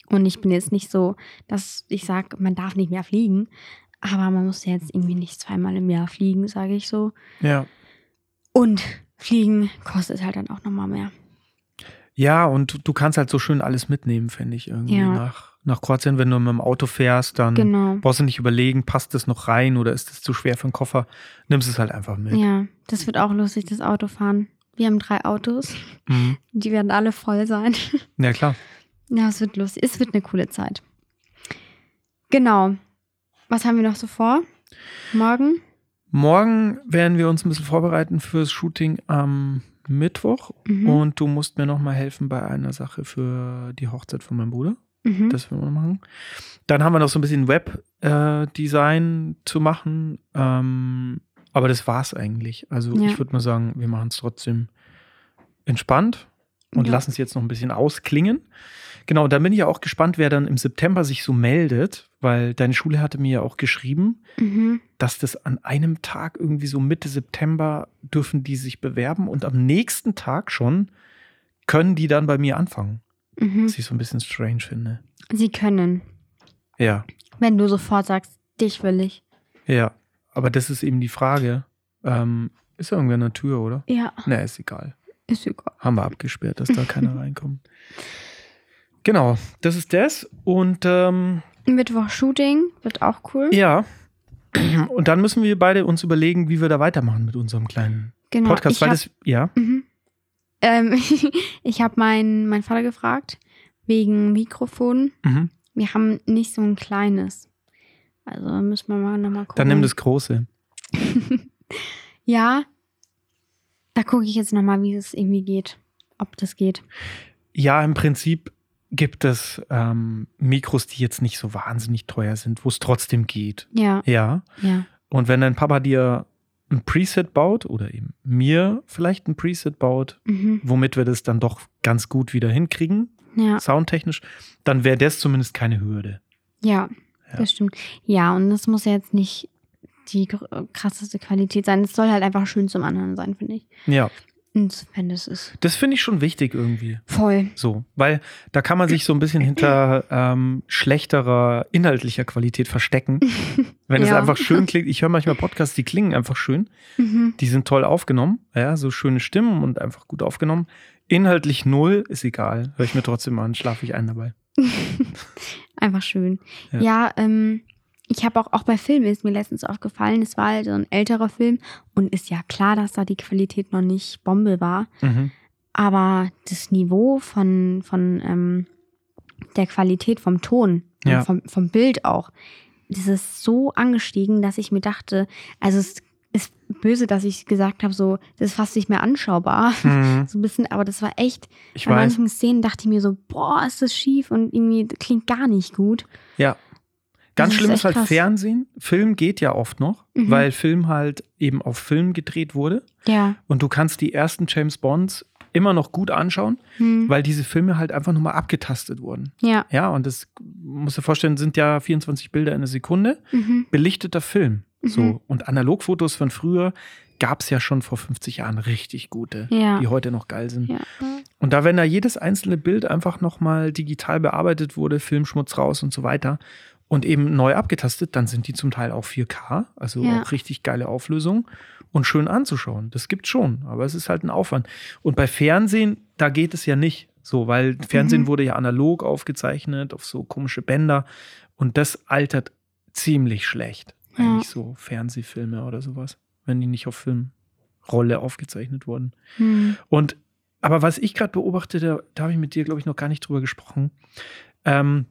Und ich bin jetzt nicht so, dass ich sage, man darf nicht mehr fliegen, aber man muss jetzt irgendwie nicht zweimal im Jahr fliegen, sage ich so. Ja. Und fliegen kostet halt dann auch nochmal mehr. Ja, und du kannst halt so schön alles mitnehmen, finde ich, irgendwie Ja. nach, Nach Kroatien, wenn du mit dem Auto fährst, dann Genau. brauchst du nicht überlegen, passt das noch rein oder ist das zu schwer für den Koffer? Nimmst es halt einfach mit. Ja, das wird auch lustig, das Autofahren. Wir haben drei Autos. Mhm. Die werden alle voll sein. <laughs> Ja, klar. Ja, es wird lustig. Es wird eine coole Zeit. Genau. Was haben wir noch so vor? Morgen? Morgen werden wir uns ein bisschen vorbereiten fürs Shooting am Mittwoch Mhm. und du musst mir nochmal helfen bei einer Sache für die Hochzeit von meinem Bruder. Mhm. Das werden wir machen. Dann haben wir noch so ein bisschen Web-Design zu machen. Ähm, aber das war's eigentlich. Also Ja. ich würde mal sagen, wir machen es trotzdem entspannt und Ja. lassen es jetzt noch ein bisschen ausklingen. Genau, dann bin ich ja auch gespannt, wer dann im September sich so meldet, weil deine Schule hatte mir ja auch geschrieben, Mhm. dass das an einem Tag irgendwie so Mitte September dürfen die sich bewerben und am nächsten Tag schon können die dann bei mir anfangen. Mhm. Was ich so ein bisschen strange finde. Sie können, Ja. wenn du sofort sagst, dich will ich. Ja, aber das ist eben die Frage. Ähm, ist da irgendwer an der Tür, oder? Ja, Na, ist egal. ist egal. Haben wir abgesperrt, dass da keiner reinkommt. <laughs> Genau, das ist das. Und ähm, Mittwoch Shooting wird auch cool. ja, <clears throat> und dann müssen wir beide uns überlegen, wie wir da weitermachen mit unserem kleinen genau. Podcast. hab, das, ja, mhm. ähm, <laughs> ich habe meinen meinen Vater gefragt wegen Mikrofon. mhm. Wir haben nicht so ein kleines. Also müssen wir mal nochmal gucken. dann nimm das Große. <laughs> Ja, da gucke ich jetzt nochmal, wie es irgendwie geht. Ob das geht. Ja, im Prinzip gibt es ähm, Mikros, die jetzt nicht so wahnsinnig teuer sind, wo es trotzdem geht. Ja, Ja. ja. Und wenn dein Papa dir ein Preset baut oder eben mir vielleicht ein Preset baut, Mhm. womit wir das dann doch ganz gut wieder hinkriegen, Ja, soundtechnisch, dann wäre das zumindest keine Hürde. ja, Ja. das stimmt. Ja, und das muss ja jetzt nicht die krasseste Qualität sein. Es soll halt einfach schön zum Anhören sein, finde ich. Ja, wenn das ist das finde ich schon wichtig irgendwie. voll. So, weil da kann man sich so ein bisschen hinter <clears throat> ähm, schlechterer inhaltlicher Qualität verstecken. <laughs> Wenn es Ja. einfach schön klingt. Ich höre manchmal Podcasts, die klingen einfach schön. Mhm. Die sind toll aufgenommen. Ja, so schöne Stimmen und einfach gut aufgenommen. Inhaltlich null, ist egal. Höre ich mir trotzdem an, schlafe ich ein dabei. <laughs> Einfach schön. Ja. Ja, ähm, ich habe auch, auch bei Filmen ist mir letztens aufgefallen, es war halt so ein älterer Film und ist ja klar, dass da die Qualität noch nicht Bombe war. Mhm. Aber das Niveau von, von ähm, der Qualität vom Ton, Ja. vom, vom Bild auch, das ist so angestiegen, dass ich mir dachte, also es ist böse, dass ich gesagt habe, so, das ist fast nicht mehr anschaubar. Mhm. <laughs> So ein bisschen, aber das war echt, Ich bei weiß. manchen Szenen dachte ich mir so, boah, ist das schief und irgendwie klingt gar nicht gut. Ja. Ganz ist schlimm ist halt krass. Fernsehen. Film geht ja oft noch, Mhm. weil Film halt eben auf Film gedreht wurde. Ja. Und du kannst die ersten James Bonds immer noch gut anschauen, Hm. weil diese Filme halt einfach nur mal abgetastet wurden. Ja. Ja, und das musst du dir vorstellen, sind ja 24 Bilder in der Sekunde. Mhm. Belichteter Film. Mhm. So. Und Analogfotos von früher gab es ja schon vor 50 Jahren richtig gute, Ja. die heute noch geil sind. Ja. Und da, wenn da jedes einzelne Bild einfach nochmal digital bearbeitet wurde, Filmschmutz raus und so weiter und eben neu abgetastet, dann sind die zum Teil auch 4K, also Ja. auch richtig geile Auflösung und schön anzuschauen. Das gibt schon, aber es ist halt ein Aufwand. Und bei Fernsehen, da geht es ja nicht so, weil Fernsehen Mhm. wurde ja analog aufgezeichnet auf so komische Bänder und das altert ziemlich schlecht. Ja. Eigentlich so Fernsehfilme oder sowas, wenn die nicht auf Filmrolle aufgezeichnet wurden. Hm. Und aber was ich gerade beobachte, da, da habe ich mit dir, glaube ich, noch gar nicht drüber gesprochen. Ähm,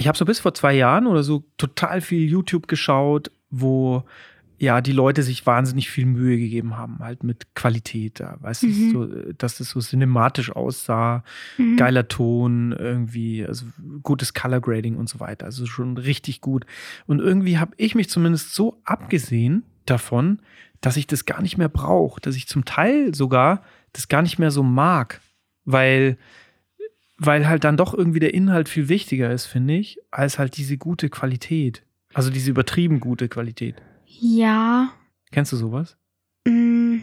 ich habe so bis vor zwei Jahren oder so total viel YouTube geschaut, wo ja die Leute sich wahnsinnig viel Mühe gegeben haben, halt mit Qualität. Da, weißt Mhm. du, so, dass das so cinematisch aussah, Mhm. geiler Ton, irgendwie, also gutes Color Grading und so weiter. Also schon richtig gut. Und irgendwie habe ich mich zumindest so abgesehen davon, dass ich das gar nicht mehr brauche, dass ich zum Teil sogar das gar nicht mehr so mag, weil, weil halt dann doch irgendwie der Inhalt viel wichtiger ist, finde ich, als halt diese gute Qualität. Also diese übertrieben gute Qualität. Ja. Kennst du sowas? mm,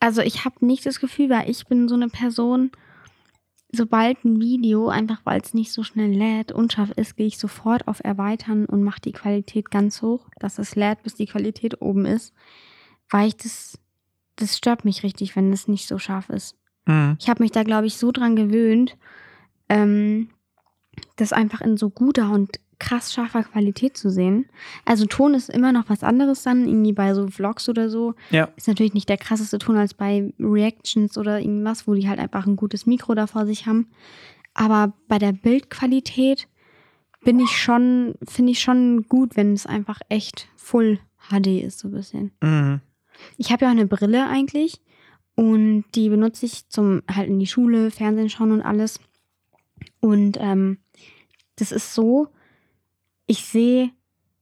Also ich habe nicht das Gefühl, weil ich bin so eine Person, sobald ein Video, einfach weil es nicht so schnell lädt, unscharf ist, gehe ich sofort auf Erweitern und mache die Qualität ganz hoch, dass es lädt, bis die Qualität oben ist. Weil ich das, das stört mich richtig, wenn es nicht so scharf ist. Mhm. Ich habe mich da, glaube ich, so dran gewöhnt, ähm, das einfach in so guter und krass scharfer Qualität zu sehen. Also Ton ist immer noch was anderes dann, irgendwie bei so Vlogs oder so. Ja. Ist natürlich nicht der krasseste Ton als bei Reactions oder irgendwas, wo die halt einfach ein gutes Mikro da vor sich haben. Aber bei der Bildqualität bin ich schon, finde ich schon gut, wenn es einfach echt Full HD ist, so ein bisschen. Mhm. Ich habe ja auch eine Brille eigentlich und die benutze ich zum halt in die Schule, Fernsehen schauen und alles. Und ähm, das ist so, ich sehe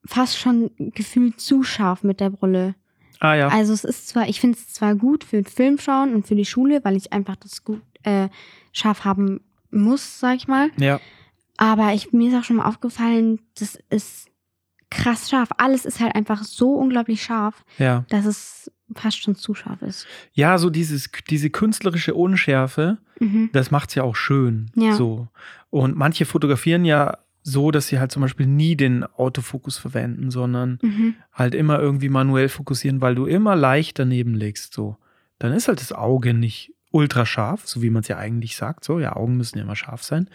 fast schon gefühlt zu scharf mit der Brille. Ah ja. Also es ist zwar, ich finde es zwar gut für Film schauen und für die Schule, weil ich einfach das gut äh, scharf haben muss, sag ich mal. ja. Aber ich, mir ist auch schon mal aufgefallen, das ist krass scharf. Alles ist halt einfach so unglaublich scharf, Ja. dass es fast schon zu scharf ist. Ja, so dieses, diese künstlerische Unschärfe, Mhm. das macht's ja auch schön. Ja. So. Und manche fotografieren ja so, dass sie halt zum Beispiel nie den Autofokus verwenden, sondern Mhm. halt immer irgendwie manuell fokussieren, weil du immer leicht daneben legst. So. Dann ist halt das Auge nicht ultra scharf, so wie man es ja eigentlich sagt. So, ja, Augen müssen ja immer scharf sein.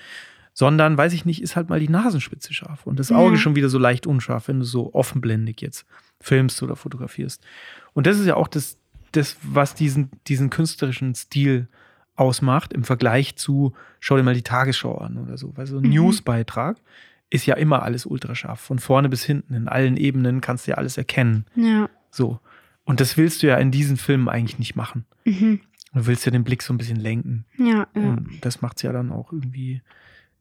Sondern, weiß ich nicht, ist halt mal die Nasenspitze scharf und das Ja. Auge schon wieder so leicht unscharf, wenn du so offenblendig jetzt filmst oder fotografierst. Und das ist ja auch das, das was diesen, diesen künstlerischen Stil ausmacht im Vergleich zu, schau dir mal die Tagesschau an oder so. Weil so ein Mhm. Newsbeitrag ist ja immer alles ultrascharf. Von vorne bis hinten, in allen Ebenen kannst du ja alles erkennen. Ja. So. Und das willst du ja in diesen Filmen eigentlich nicht machen. Mhm. Du willst ja den Blick so ein bisschen lenken. Ja, ja. Und das macht es ja dann auch irgendwie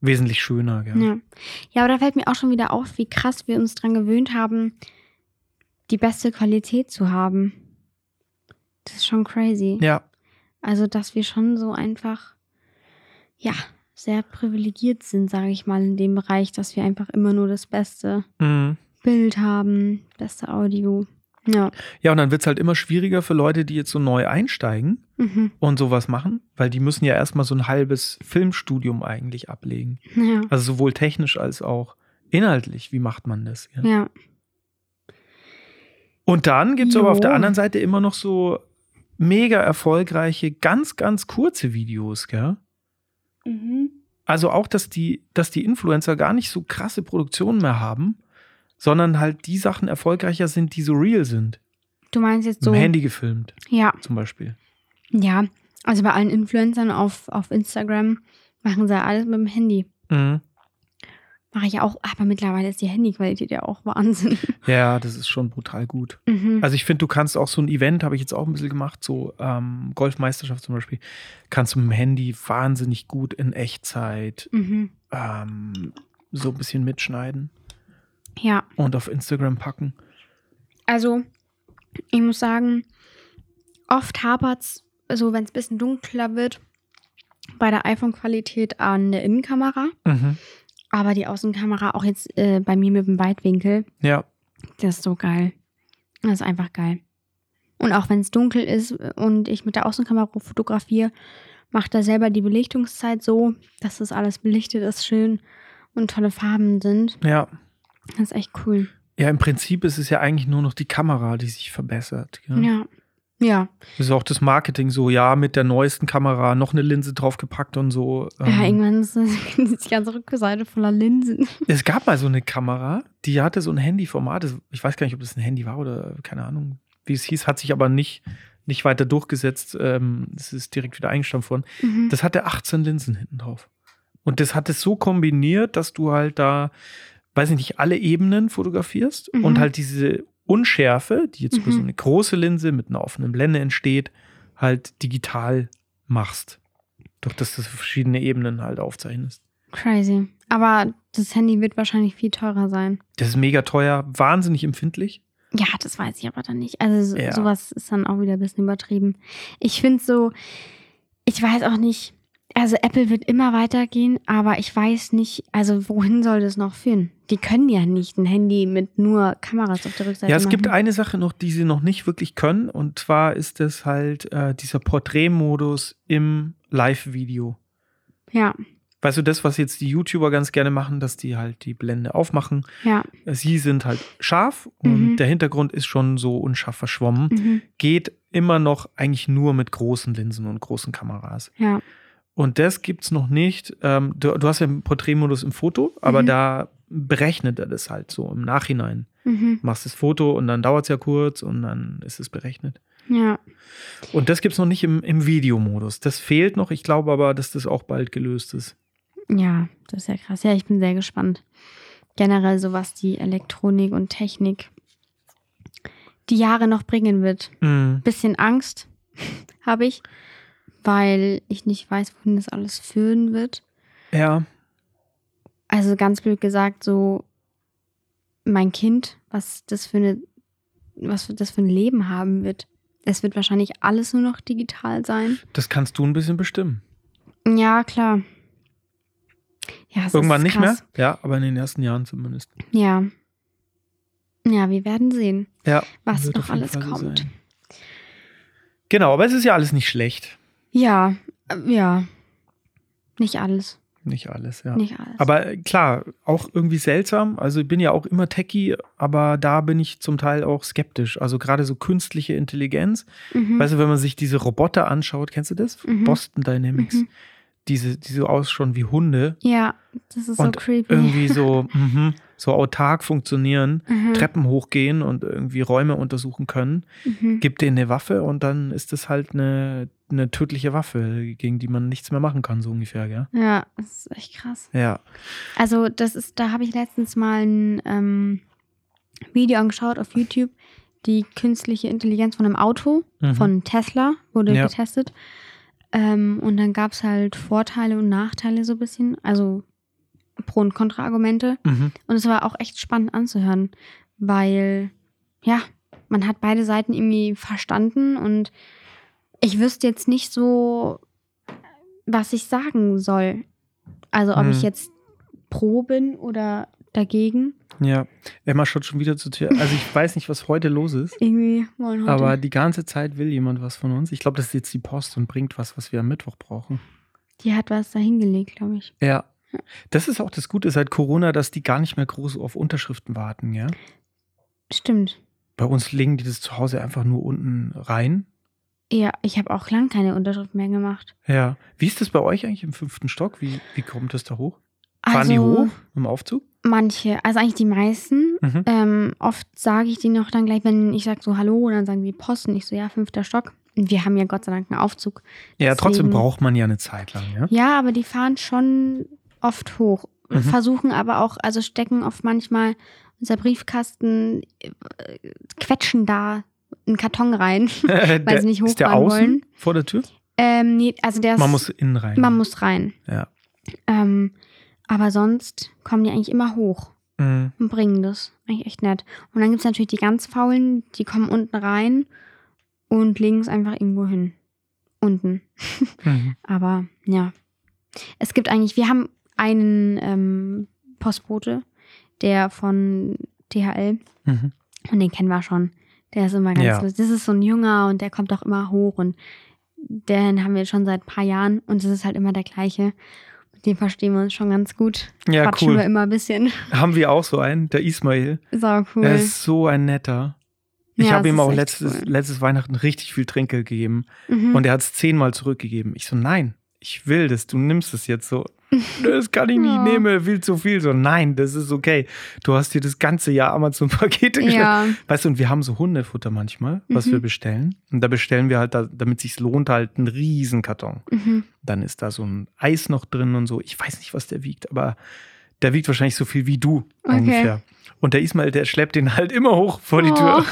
wesentlich schöner. Gell? Ja. ja, aber da fällt mir auch schon wieder auf, wie krass wir uns dran gewöhnt haben, die beste Qualität zu haben. Das ist schon crazy. ja. Also, dass wir schon so einfach, ja, sehr privilegiert sind, sage ich mal, in dem Bereich, dass wir einfach immer nur das beste Mhm. Bild haben, beste Audio. Ja. Ja, und dann wird es halt immer schwieriger für Leute, die jetzt so neu einsteigen Mhm. und sowas machen, weil die müssen ja erstmal so ein halbes Filmstudium eigentlich ablegen. Ja. Also sowohl technisch als auch inhaltlich. Wie macht man das? Ja. Ja. Und dann gibt es aber auf der anderen Seite immer noch so mega erfolgreiche, ganz, ganz kurze Videos, gell? Mhm. Also auch, dass die, dass die Influencer gar nicht so krasse Produktionen mehr haben, sondern halt die Sachen erfolgreicher sind, die so real sind. Du meinst jetzt so. Im Handy gefilmt, Ja. zum Beispiel. Ja. Also bei allen Influencern auf, auf Instagram machen sie alles mit dem Handy. Mhm. Mache ich auch, aber mittlerweile ist die Handyqualität ja auch Wahnsinn. <laughs> Ja, das ist schon brutal gut. Mhm. Also ich finde, du kannst auch so ein Event, habe ich jetzt auch ein bisschen gemacht, so ähm, Golfmeisterschaft zum Beispiel, kannst du mit dem Handy wahnsinnig gut in Echtzeit Mhm. ähm, so ein bisschen mitschneiden Ja, und auf Instagram packen. also ich muss sagen, oft hapert es, so wenn es ein bisschen dunkler wird, bei der iPhone-Qualität an der Innenkamera. Mhm. Aber die Außenkamera, auch jetzt äh, bei mir mit dem Weitwinkel, Ja, das ist so geil. Das ist einfach geil. Und auch wenn es dunkel ist und ich mit der Außenkamera fotografiere, macht er selber die Belichtungszeit so, dass das alles belichtet ist, schön und tolle Farben sind. ja. Das ist echt cool. Ja, im Prinzip ist es ja eigentlich nur noch die Kamera, die sich verbessert. Ja. Ja. Ja. Das ist auch das Marketing so, ja, mit der neuesten Kamera noch eine Linse draufgepackt und so. Ja, Ähm, irgendwann ist <laughs> die ganze Rückseite voller Linsen. es gab mal so eine Kamera, die hatte so ein Handyformat. Ich weiß gar nicht, ob das ein Handy war oder keine Ahnung, wie es hieß, hat sich aber nicht, nicht weiter durchgesetzt. Ähm, Es ist direkt wieder eingestampft worden. Mhm. Das hatte 18 Linsen hinten drauf. Und das hat es so kombiniert, dass du halt da, weiß ich nicht, alle Ebenen fotografierst Mhm. und halt diese Unschärfe, die jetzt über Mhm. so eine große Linse mit einer offenen Blende entsteht, halt digital machst. Durch das du verschiedene Ebenen halt aufzeichnest. Crazy. Aber das Handy wird wahrscheinlich viel teurer sein. Das ist mega teuer, wahnsinnig empfindlich. Ja, das weiß ich aber dann nicht. Also so, Ja. sowas ist dann auch wieder ein bisschen übertrieben. Ich finde so, ich weiß auch nicht, also Apple wird immer weitergehen, aber ich weiß nicht, also wohin soll das noch führen? Die können ja nicht ein Handy mit nur Kameras auf der Rückseite Ja, es gibt machen. eine Sache noch, die sie noch nicht wirklich können. Und zwar ist es halt äh, dieser Porträtmodus im Live-Video. Ja, Weißt du, das, was jetzt die YouTuber ganz gerne machen, dass die halt die Blende aufmachen. ja. Sie sind halt scharf und Mhm. der Hintergrund ist schon so unscharf verschwommen. Mhm. Geht immer noch eigentlich nur mit großen Linsen und großen Kameras. Ja. Und das gibt's noch nicht. Ähm, du, du hast ja einen Porträtmodus im Foto, aber Mhm. da berechnet er das halt so im Nachhinein. Mhm. Machst das Foto und dann dauert's ja kurz und dann ist es berechnet. Ja. Und das gibt's noch nicht im, im Videomodus. Das fehlt noch. Ich glaube aber, dass das auch bald gelöst ist. Ja, das ist ja krass. Ja, ich bin sehr gespannt. Generell so, was die Elektronik und Technik die Jahre noch bringen wird. Mhm. Bisschen Angst <laughs> habe ich, weil ich nicht weiß, wohin das alles führen wird. Ja. Also ganz blöd gesagt, so mein Kind, was das für eine, was das für ein Leben haben wird. Es wird wahrscheinlich alles nur noch digital sein. Das kannst du ein bisschen bestimmen. Ja, klar. Ja, Irgendwann nicht mehr. Ja, aber in den ersten Jahren zumindest. Ja. Ja, wir werden sehen, Ja. was noch alles Fall kommt. sein. Genau, aber es ist ja alles nicht schlecht. Ja, äh, ja. Nicht alles. Nicht alles, ja. Nicht alles. Aber äh, klar, auch irgendwie seltsam. Also ich bin ja auch immer Techie, aber da bin ich zum Teil auch skeptisch. Also gerade so künstliche Intelligenz. mhm. Weißt du, wenn man sich diese Roboter anschaut, kennst du das? Mhm. Boston Dynamics. Mhm. Diese, die so ausschauen wie Hunde ja, das ist so und creepy. irgendwie so, <laughs> mhm, so autark funktionieren, Mhm. Treppen hochgehen und irgendwie Räume untersuchen können. Mhm. Gib denen eine Waffe und dann ist das halt eine, eine tödliche Waffe, gegen die man nichts mehr machen kann, so ungefähr, gell? Ja, das ist echt krass. Ja. Also, das ist, da habe ich letztens mal ein ähm, Video angeschaut auf YouTube. Die künstliche Intelligenz von einem Auto Mhm. von Tesla wurde Ja. getestet. Ähm, und dann gab es halt Vorteile und Nachteile so ein bisschen. Also Pro- und Kontra-Argumente. Mhm. Und es war auch echt spannend anzuhören, weil, ja, man hat beide Seiten irgendwie verstanden und ich wüsste jetzt nicht so, was ich sagen soll. Also, ob Mhm. ich jetzt pro bin oder dagegen. Ja. Emma schaut schon wieder zur Tür. Also ich weiß nicht, was heute los ist. Irgendwie wollen heute. Aber die ganze Zeit will jemand was von uns. Ich glaube, das ist jetzt die Post und bringt was, was wir am Mittwoch brauchen. die hat was da hingelegt, glaube ich. Ja. Das ist auch das Gute seit Corona, dass die gar nicht mehr groß auf Unterschriften warten, ja. Stimmt. Bei uns legen die das zu Hause einfach nur unten rein. Ja, ich habe auch lang keine Unterschrift mehr gemacht. Ja. Wie ist das bei euch eigentlich im fünften Stock? Wie, wie kommt das da hoch? Fahren die Also, hoch im Aufzug? Manche, also eigentlich die meisten. Mhm. Ähm, oft sage ich denen auch dann gleich, wenn ich sage so Hallo, dann sagen die Posten. Ich so, ja, fünfter Stock. Und wir haben ja Gott sei Dank einen Aufzug. Ja, trotzdem braucht man ja eine Zeit lang, ja. Ja, aber die fahren schon oft hoch. Mhm. Versuchen aber auch, also stecken oft manchmal unser Briefkasten, äh, quetschen da einen Karton rein. <laughs> Der- sie nicht ist der hochfahren außen wollen. vor der Tür? ähm, nee, also der ist, Man muss innen rein. man muss rein. Ja. Ähm, aber sonst kommen die eigentlich immer hoch Mhm. und bringen das. Eigentlich echt nett. Und dann gibt es natürlich die ganz Faulen, die kommen unten rein und legen es einfach irgendwo hin. Unten. <laughs> Mhm. Aber ja. Es gibt eigentlich, wir haben einen ähm, Postbote, der von DHL, Mhm. und den kennen wir schon. Der ist immer ganz Ja. lustig. Das ist so ein Junger und der kommt auch immer hoch und den haben wir schon seit ein paar Jahren und es ist halt immer der gleiche. Mit dem verstehen wir uns schon ganz gut. Ja, Quatschen cool. wir immer ein bisschen. Haben wir auch so einen, der Ismail. Ist auch cool. Er ist so ein netter. Ich Ja, habe ihm auch letztes, cool. letztes Weihnachten richtig viel Trinkgeld gegeben. mhm. Und er hat es zehnmal zurückgegeben. Ich so, nein, ich will das, du nimmst es jetzt so. Das kann ich nicht Ja. nehmen, er will zu viel. So, nein, das ist okay. Du hast dir das ganze Jahr Amazon-Pakete gestellt. ja. Weißt du, und wir haben so Hundefutter manchmal, was Mhm. wir bestellen. Und da bestellen wir halt, da, damit sich's lohnt, halt einen Riesenkarton. Mhm. Dann ist da so ein Eis noch drin und so. Ich weiß nicht, was der wiegt, aber der wiegt wahrscheinlich so viel wie du Okay. ungefähr. Und der Ismail, der schleppt den halt immer hoch vor die Oh. Tür.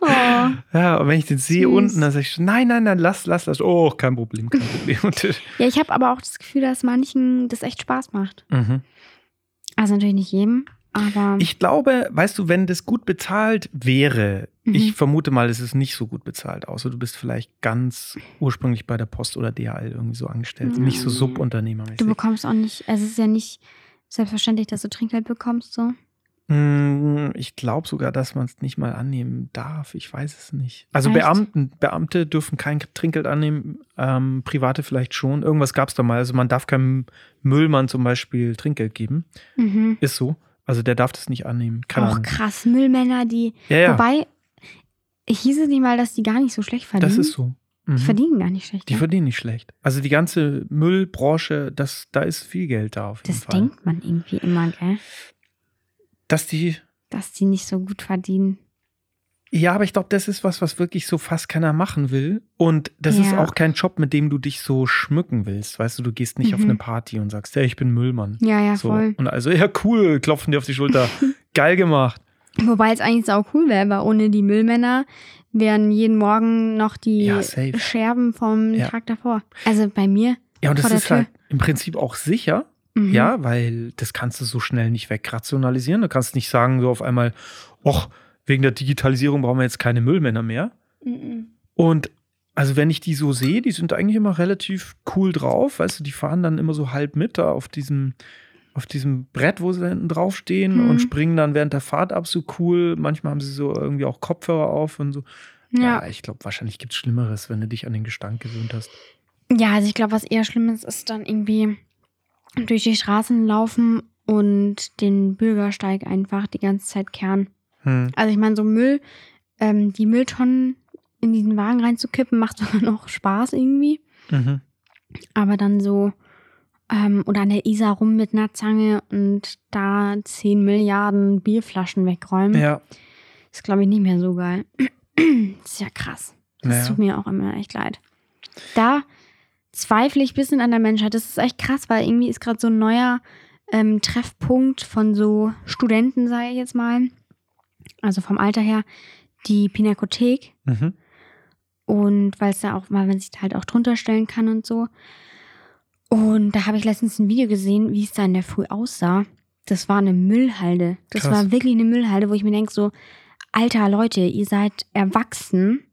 Oh. <laughs> Ja, und wenn ich den sehe unten, dann sag ich, nein, nein, nein, lass, lass, lass. Oh, kein Problem, kein Problem. <laughs> Ja, ich habe aber auch das Gefühl, dass manchen das echt Spaß macht. mhm. Also natürlich nicht jedem, aber Ich glaube, weißt du, wenn das gut bezahlt wäre, Mhm. ich vermute mal, es ist nicht so gut bezahlt, außer du bist vielleicht ganz ursprünglich bei der Post oder DHL irgendwie so angestellt, Ja. nicht so subunternehmermäßig. du bekommst auch nicht, also es ist ja nicht selbstverständlich, dass du Trinkgeld bekommst, so. Mm, Ich glaube sogar, dass man es nicht mal annehmen darf. Ich weiß es nicht. Also Echt? Beamten, Beamte dürfen kein Trinkgeld annehmen, ähm, Private vielleicht schon. Irgendwas gab es da mal. Also man darf keinem Müllmann zum Beispiel Trinkgeld geben. Mhm. Ist so. Also der darf das nicht annehmen. Keine Auch Ahnung. krass, Müllmänner, die. Ja, ja. Wobei, hieß es nicht mal, dass die gar nicht so schlecht verdienen. Das ist so. Mhm. Die verdienen gar nicht schlecht. Die ne? verdienen nicht schlecht. Also die ganze Müllbranche, das, da ist viel Geld da auf jeden das Fall. denkt man irgendwie immer, gell? Dass die, Dass die nicht so gut verdienen. ja, aber ich glaube, das ist was, was wirklich so fast keiner machen will. Und das ist Ja. auch kein Job, mit dem du dich so schmücken willst. Weißt du, du gehst nicht auf Mhm. eine Party und sagst, ja, ich bin Müllmann. Ja, ja, so. voll. Und also, ja, cool, klopfen dir auf die Schulter. <laughs> Geil gemacht. Wobei es eigentlich sau cool wäre, weil ohne die Müllmänner wären jeden Morgen noch die Ja. Scherben vom Ja. Tag davor. Also bei mir. Ja, und das ist Tür. halt im Prinzip auch sicher. Mhm. Ja, weil das kannst du so schnell nicht wegrationalisieren. Du kannst nicht sagen, so auf einmal, och, wegen der Digitalisierung brauchen wir jetzt keine Müllmänner mehr. Mhm. Und also wenn ich die so sehe, die sind eigentlich immer relativ cool drauf. Weißt du, die fahren dann immer so halb mit da auf diesem, auf diesem Brett, wo sie da hinten draufstehen Mhm. und springen dann während der Fahrt ab so cool. Manchmal haben sie so irgendwie auch Kopfhörer auf und so. Ja. ich glaube, wahrscheinlich gibt es Schlimmeres, wenn du dich an den Gestank gewöhnt hast. Ja, also ich glaube, was eher schlimm ist, ist dann irgendwie durch die Straßen laufen und den Bürgersteig einfach die ganze Zeit kehren. Hm. Also ich meine, so Müll, ähm, die Mülltonnen in diesen Wagen reinzukippen, macht <laughs> sogar noch Spaß irgendwie. Mhm. Aber dann so, ähm, oder an der Isar rum mit einer Zange und da 10 Milliarden Bierflaschen wegräumen, Ja. ist glaube ich nicht mehr so geil. <clears throat> das ist ja krass. Das Naja. tut mir auch immer echt leid. Da zweifle ich ein bisschen an der Menschheit. Das ist echt krass, weil irgendwie ist gerade so ein neuer ähm, Treffpunkt von so Studenten, sage ich jetzt mal. Also vom Alter her, die Pinakothek. Mhm. Und weil es da auch, weil man sich da halt auch drunter stellen kann und so. Und da habe ich letztens ein Video gesehen, wie es da in der Früh aussah. Das war eine Müllhalde. Das Krass. war wirklich eine Müllhalde, wo ich mir denke, so, alter Leute, ihr seid erwachsen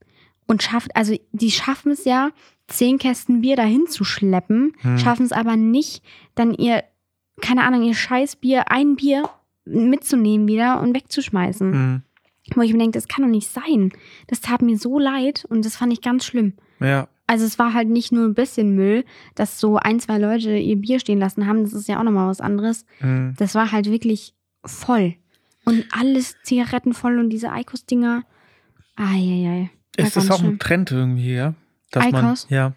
und schafft, also die schaffen es ja, zehn Kästen Bier dahin zu schleppen, Hm. schaffen es aber nicht, dann ihr, keine Ahnung, ihr Scheißbier, ein Bier mitzunehmen wieder und wegzuschmeißen. Mhm. Wo ich mir denke, das kann doch nicht sein. Das tat mir so leid und das fand ich ganz schlimm. Ja. Also es war halt nicht nur ein bisschen Müll, dass so ein, zwei Leute ihr Bier stehen lassen haben. Das ist ja auch nochmal was anderes. Mhm. Das war halt wirklich voll. Und alles Zigaretten voll und diese Eikos-Dinger. Eieiei. Ist das auch ein schlimm. Trend irgendwie, ja? Dass man, Eikos? ja.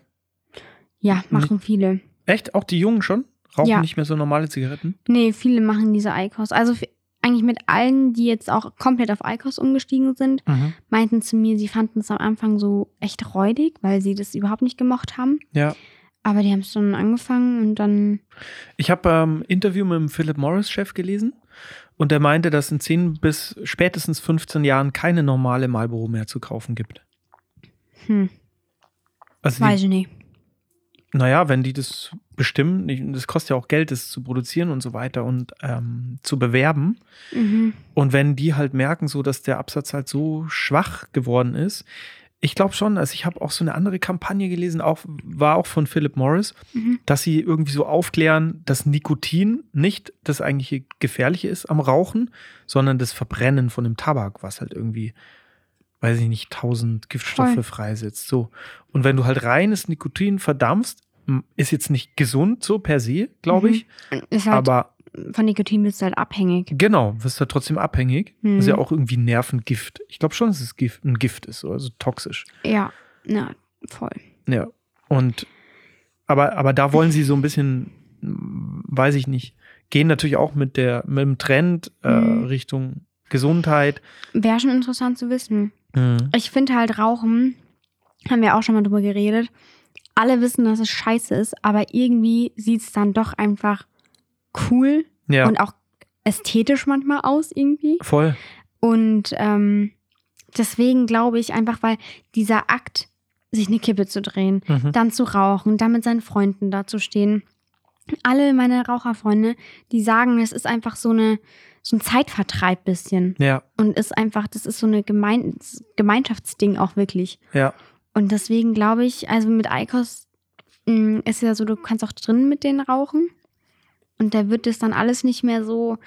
Ja, machen viele. Echt? Auch die Jungen schon? Rauchen Ja. nicht mehr so normale Zigaretten? Nee, viele machen diese Eikos. Also eigentlich mit allen, die jetzt auch komplett auf Eikos umgestiegen sind, Mhm. meinten zu mir, sie fanden es am Anfang so echt räudig, weil sie das überhaupt nicht gemocht haben. Ja. Aber die haben es dann angefangen und dann, Ich habe ähm, Interview mit dem Philip Morris-Chef gelesen und der meinte, dass in 10 bis spätestens 15 Jahren keine normale Marlboro mehr zu kaufen gibt. hm, Also weiß die, ich nicht. naja, wenn die das bestimmen, das kostet ja auch Geld, das zu produzieren und so weiter und ähm, zu bewerben. Mhm. Und wenn die halt merken, so dass der Absatz halt so schwach geworden ist, ich glaube schon, also ich habe auch so eine andere Kampagne gelesen, auch, war auch von Philip Morris, Mhm. dass sie irgendwie so aufklären, dass Nikotin nicht das eigentliche Gefährliche ist am Rauchen, sondern das Verbrennen von dem Tabak, was halt irgendwie, weiß ich nicht, tausend Giftstoffe Voll. freisetzt. So. Und wenn du halt reines Nikotin verdampfst, ist jetzt nicht gesund so per se, glaube Mhm. ich, Ist halt, aber von Nikotin bist du halt abhängig. Genau, wirst du trotzdem abhängig. Mhm. Das ist ja auch irgendwie Nervengift. Ich glaube schon, dass es Gift, ein Gift ist, also toxisch. Ja, na, voll. Ja. Und aber, aber da wollen sie so ein bisschen, weiß ich nicht, gehen natürlich auch mit der, mit dem Trend äh, Mhm. Richtung Gesundheit. Wäre schon interessant zu wissen. Mhm. Ich finde halt Rauchen, haben wir auch schon mal drüber geredet. Alle wissen, dass es scheiße ist, aber irgendwie sieht es dann doch einfach cool Ja, und auch ästhetisch manchmal aus irgendwie. voll. Und ähm, deswegen glaube ich einfach, weil dieser Akt, sich eine Kippe zu drehen, Mhm. dann zu rauchen, dann mit seinen Freunden da zu stehen. Alle meine Raucherfreunde, die sagen, es ist einfach so eine so ein Zeitvertreib bisschen Ja, und ist einfach, das ist so eine Gemein Gemeinschaftsding auch wirklich. ja. Und deswegen glaube ich, also mit Eikos mh, ist ja so, du kannst auch drinnen mit denen rauchen und da wird es dann alles nicht mehr so,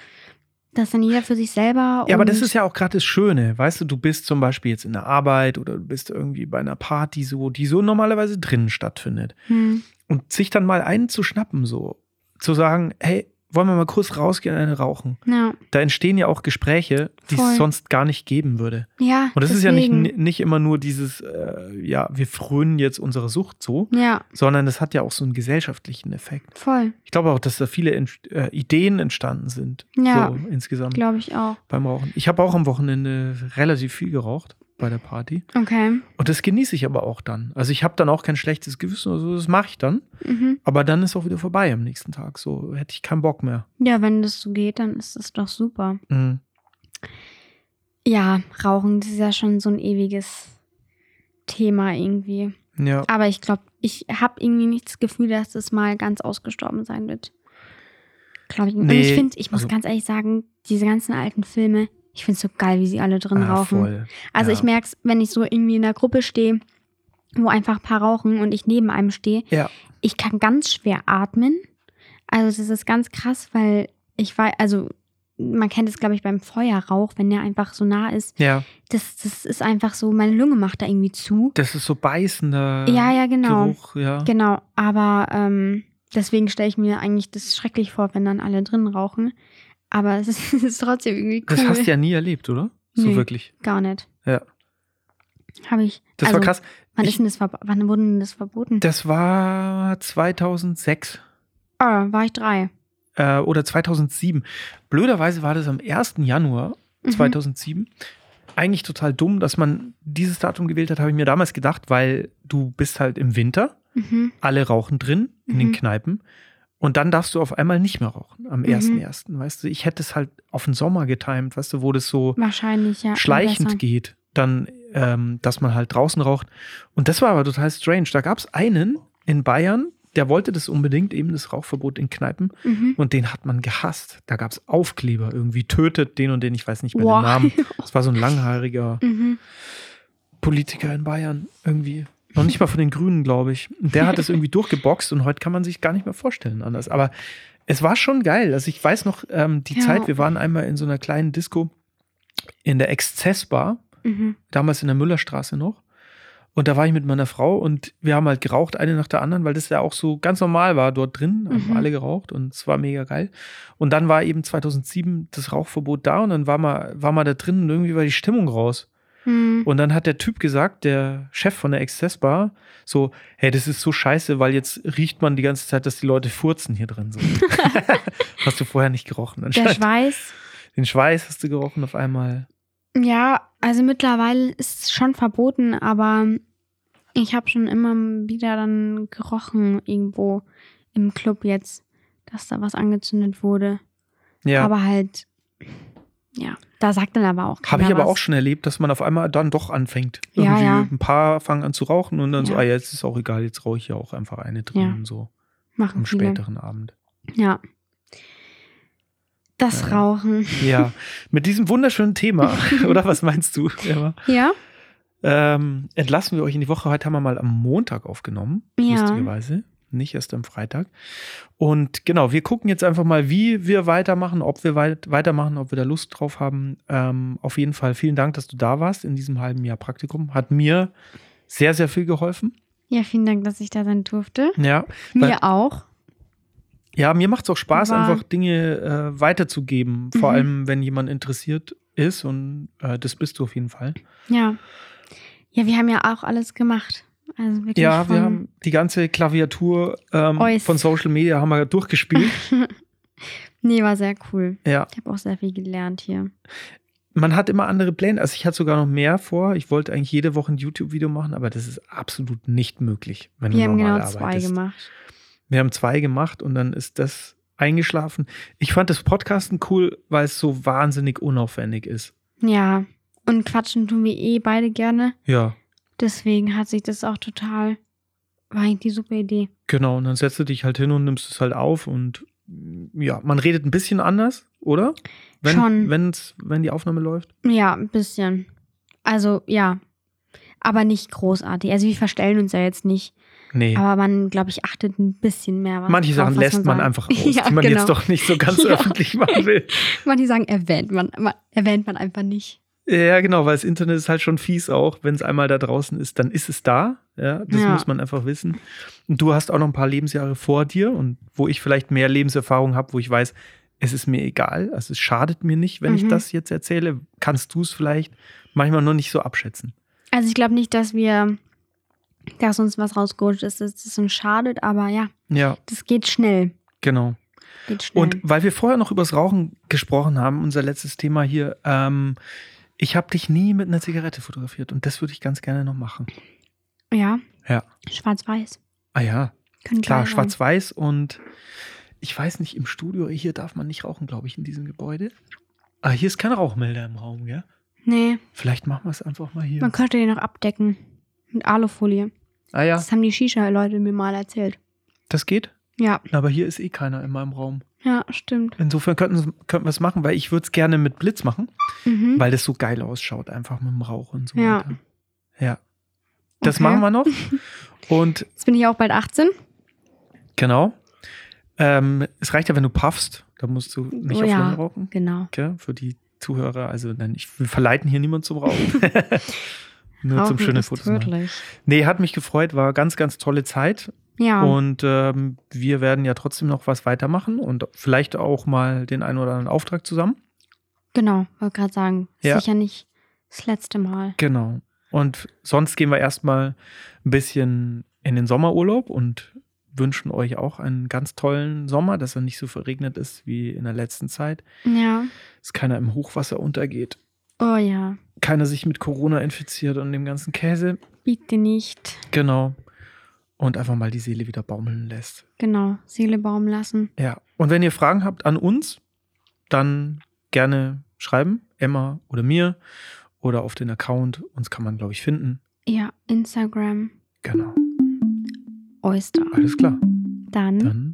dass dann jeder für sich selber. Ja, aber das ist ja auch gerade das Schöne. Weißt du, du bist zum Beispiel jetzt in der Arbeit oder du bist irgendwie bei einer Party so, die so normalerweise drinnen stattfindet. Hm, Und sich dann mal einen zu schnappen, so zu sagen, hey, wollen wir mal kurz rausgehen und eine rauchen. Ja. Da entstehen ja auch Gespräche, die Voll. es sonst gar nicht geben würde. Ja. Und das ist ja nicht, nicht immer nur dieses, äh, ja, wir frönen jetzt unsere Sucht so, Ja, sondern das hat ja auch so einen gesellschaftlichen Effekt. voll. Ich glaube auch, dass da viele Ent- äh, Ideen entstanden sind. Ja. So insgesamt Glaube ich auch. beim Rauchen. Ich habe auch am Wochenende relativ viel geraucht bei der Party. Okay. Und das genieße ich aber auch dann. Also ich habe dann auch kein schlechtes Gewissen oder so, das mache ich dann. Mhm. Aber dann ist auch wieder vorbei am nächsten Tag. So hätte ich keinen Bock mehr. Ja, wenn das so geht, dann ist das doch super. Mhm. Ja, Rauchen, das ist ja schon so ein ewiges Thema irgendwie. Ja. Aber ich glaube, ich habe irgendwie nicht das Gefühl, dass das mal ganz ausgestorben sein wird. Glaube ich. Und Nee, ich finde, ich muss also- ganz ehrlich sagen, diese ganzen alten Filme, ich finde es so geil, wie sie alle drin Ah, rauchen. voll. Also Ja. ich merke es, wenn ich so irgendwie in einer Gruppe stehe, wo einfach ein paar rauchen und ich neben einem stehe, Ja. ich kann ganz schwer atmen. Also das ist ganz krass, weil ich weiß, also man kennt es, glaube ich, beim Feuerrauch, wenn der einfach so nah ist. Ja. Das, das ist einfach so, meine Lunge macht da irgendwie zu. Das ist so beißender Ja, ja, genau. Geruch, ja. Genau, aber ähm, deswegen stelle ich mir eigentlich das schrecklich vor, wenn dann alle drin rauchen. Aber es ist, es <laughs> ist trotzdem irgendwie cool. Das hast du ja nie erlebt, oder? So Nee. wirklich. Gar nicht. Ja. Habe ich. Das also, war krass. Wann, Ich- ist denn das, wann wurde denn das verboten? Das war 2006 Ah, war ich drei. äh, oder 2007. Blöderweise war das am 1. Januar Mhm. 2007. Eigentlich total dumm, dass man dieses Datum gewählt hat, habe ich mir damals gedacht, weil du bist halt im Winter, Mhm. alle rauchen drin in den Mhm. Kneipen und dann darfst du auf einmal nicht mehr rauchen am Mhm. 1.1. Weißt du, ich hätte es halt auf den Sommer getimt, weißt du, wo das so Wahrscheinlich, ja. schleichend geht, dann, ähm, dass man halt draußen raucht. Und das war aber total strange. Da gab es einen in Bayern, der wollte das unbedingt, eben das Rauchverbot in Kneipen. Mhm. Und den hat man gehasst. Da gab es Aufkleber, irgendwie tötet den und den, ich weiß nicht mehr Wow. den Namen. <laughs> Das war so ein langhaariger Mhm. Politiker in Bayern irgendwie. Noch nicht mal von den Grünen, glaube ich. Der hat das irgendwie durchgeboxt und heute kann man sich gar nicht mehr vorstellen anders. Aber es war schon geil. Also ich weiß noch ähm, die Ja. Zeit, wir waren einmal in so einer kleinen Disco in der Exzessbar, Mhm. damals in der Müllerstraße noch. Und da war ich mit meiner Frau und wir haben halt geraucht, eine nach der anderen, weil das ja auch so ganz normal war dort drin, haben Mhm. alle geraucht und es war mega geil. Und dann war eben 2007 das Rauchverbot da und dann war man, war man da drin und irgendwie war die Stimmung raus. Mhm. Und dann hat der Typ gesagt, der Chef von der Exzessbar, so, hey, das ist so scheiße, weil jetzt riecht man die ganze Zeit, dass die Leute furzen hier drin. So. <laughs> <laughs> hast du vorher nicht gerochen. Der. Schweiß. Den Schweiß hast du gerochen auf einmal. Ja, also mittlerweile ist es schon verboten, aber ich habe schon immer wieder dann gerochen irgendwo im Club jetzt, dass da was angezündet wurde. Ja. Aber halt, ja, da sagt dann aber auch keiner Habe ich aber was. auch schon erlebt, dass man auf einmal dann doch anfängt. Ja, Irgendwie ja. ein paar fangen an zu rauchen und dann so, Ja. ah, jetzt ist auch egal, jetzt rauche ich ja auch einfach eine drin, Ja. so Machen am viele. späteren Abend. Ja. Das Ja. Rauchen. Ja, <laughs> mit diesem wunderschönen Thema, <laughs> oder was meinst du, Emma? Ja? Ähm, entlassen wir euch in die Woche. Heute haben wir mal am Montag aufgenommen, Ja. lustigerweise. Nicht erst am Freitag. Und genau, wir gucken jetzt einfach mal, wie wir weitermachen, ob wir weit weitermachen, ob wir da Lust drauf haben. Ähm, auf jeden Fall vielen Dank, dass du da warst in diesem halben Jahr Praktikum. Hat mir sehr, sehr viel geholfen. Ja, vielen Dank, dass ich da sein durfte. Ja, Mir auch. ja mir macht es auch Spaß, War- einfach Dinge äh, weiterzugeben. Vor Mhm. allem, wenn jemand interessiert ist. Und äh, das bist du auf jeden Fall. Ja. Ja, wir haben ja auch alles gemacht. Also wirklich Ja, wir haben die ganze Klaviatur ähm, von Social Media haben wir durchgespielt. <laughs> Nee, war sehr cool. ja, Ich habe auch sehr viel gelernt hier. man hat immer andere Pläne. Also ich hatte sogar noch mehr vor. Ich wollte eigentlich jede Woche ein YouTube-Video machen, aber das ist absolut nicht möglich, wenn Wir du haben normal genau zwei arbeitest. gemacht. Wir haben zwei gemacht und dann ist das eingeschlafen. Ich fand das Podcasten cool, weil es so wahnsinnig unaufwendig ist. Ja. Und quatschen tun wir eh beide gerne. Ja, Deswegen hat sich das auch total. War eigentlich die super Idee. genau. Und dann setzt du dich halt hin und nimmst es halt auf und ja, man redet ein bisschen anders, oder? Wenn, Schon. Wenn's, wenn die Aufnahme läuft. Ja, ein bisschen. Also, ja. Aber nicht großartig. Also, wir verstellen uns ja jetzt nicht. Nee. Aber man, glaube ich, achtet ein bisschen mehr. Was, Manche drauf, Sachen lässt man sagt. einfach <laughs> aus, ja, die man genau. jetzt doch nicht so ganz <laughs> Ja. öffentlich machen will. Manche sagen, erwähnt man, man, erwähnt man einfach nicht. Ja, genau, weil das Internet ist halt schon fies auch. Wenn es einmal da draußen ist, dann ist es da. Ja, das Ja. muss man einfach wissen. Und du hast auch noch ein paar Lebensjahre vor dir und wo ich vielleicht mehr Lebenserfahrung habe, wo ich weiß, es ist mir egal. Also es schadet mir nicht, wenn ich Mhm. das jetzt erzähle. Kannst du es vielleicht manchmal noch nicht so abschätzen. Also ich glaube nicht, dass wir, dass uns was rausgerutscht ist, dass es uns schadet, aber ja, Ja, das geht schnell. genau. Geht schnell. Und weil wir vorher noch übers Rauchen gesprochen haben, unser letztes Thema hier, ähm, ich habe dich nie mit einer Zigarette fotografiert und das würde ich ganz gerne noch machen. ja, Ja. schwarz-weiß. Ah ja, Können klar, schwarz-weiß und ich weiß nicht, im Studio, hier darf man nicht rauchen, glaube ich, in diesem Gebäude. Ah, hier ist kein Rauchmelder im Raum, gell? Nee, Vielleicht machen wir es einfach mal hier. man könnte den noch abdecken. Mit Alufolie. Ah ja, Das haben die Shisha-Leute mir mal erzählt. das geht. Ja, Aber hier ist eh keiner in meinem Raum. ja, stimmt. Insofern könnten, könnten wir es machen, weil ich würde es gerne mit Blitz machen, Mhm. weil das so geil ausschaut, einfach mit dem Rauch und so Ja. weiter. Ja. Das Okay. machen wir noch. <laughs> Und Jetzt bin ich auch bald 18. Genau. Ähm, es reicht ja, wenn du puffst. Da musst du nicht Oh auf ja. Rauchen. Genau. Okay? Für die Zuhörer. Also, nein, ich, wir verleiten hier niemand zum Rauchen. <laughs> Nur zum Rauchen schönen Fotos machen. tödlich. Nee, hat mich gefreut. War ganz, ganz tolle Zeit. Ja, Und ähm, wir werden ja trotzdem noch was weitermachen und vielleicht auch mal den einen oder anderen Auftrag zusammen. genau. Wollte gerade sagen, Ja. sicher nicht das letzte Mal. Genau. Und sonst gehen wir erstmal ein bisschen in den Sommerurlaub und wünschen euch auch einen ganz tollen Sommer, dass er nicht so verregnet ist wie in der letzten Zeit. Ja. dass keiner im Hochwasser untergeht, Oh ja. keiner sich mit Corona infiziert und dem ganzen Käse. Bitte nicht. Genau und einfach mal die Seele wieder baumeln lässt. Genau, Seele baumeln lassen. Ja. Und wenn ihr Fragen habt an uns, dann gerne schreiben, Emma oder mir oder auf den Account. Uns kann man, glaube ich, finden. Ja, Instagram. Genau. Oyster. Alles klar. Dann, Dann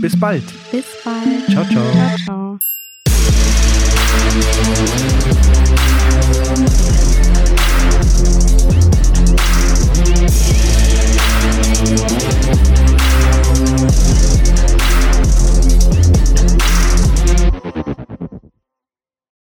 bis bald. Bis bald. Ciao, ciao. Ciao, ciao. You.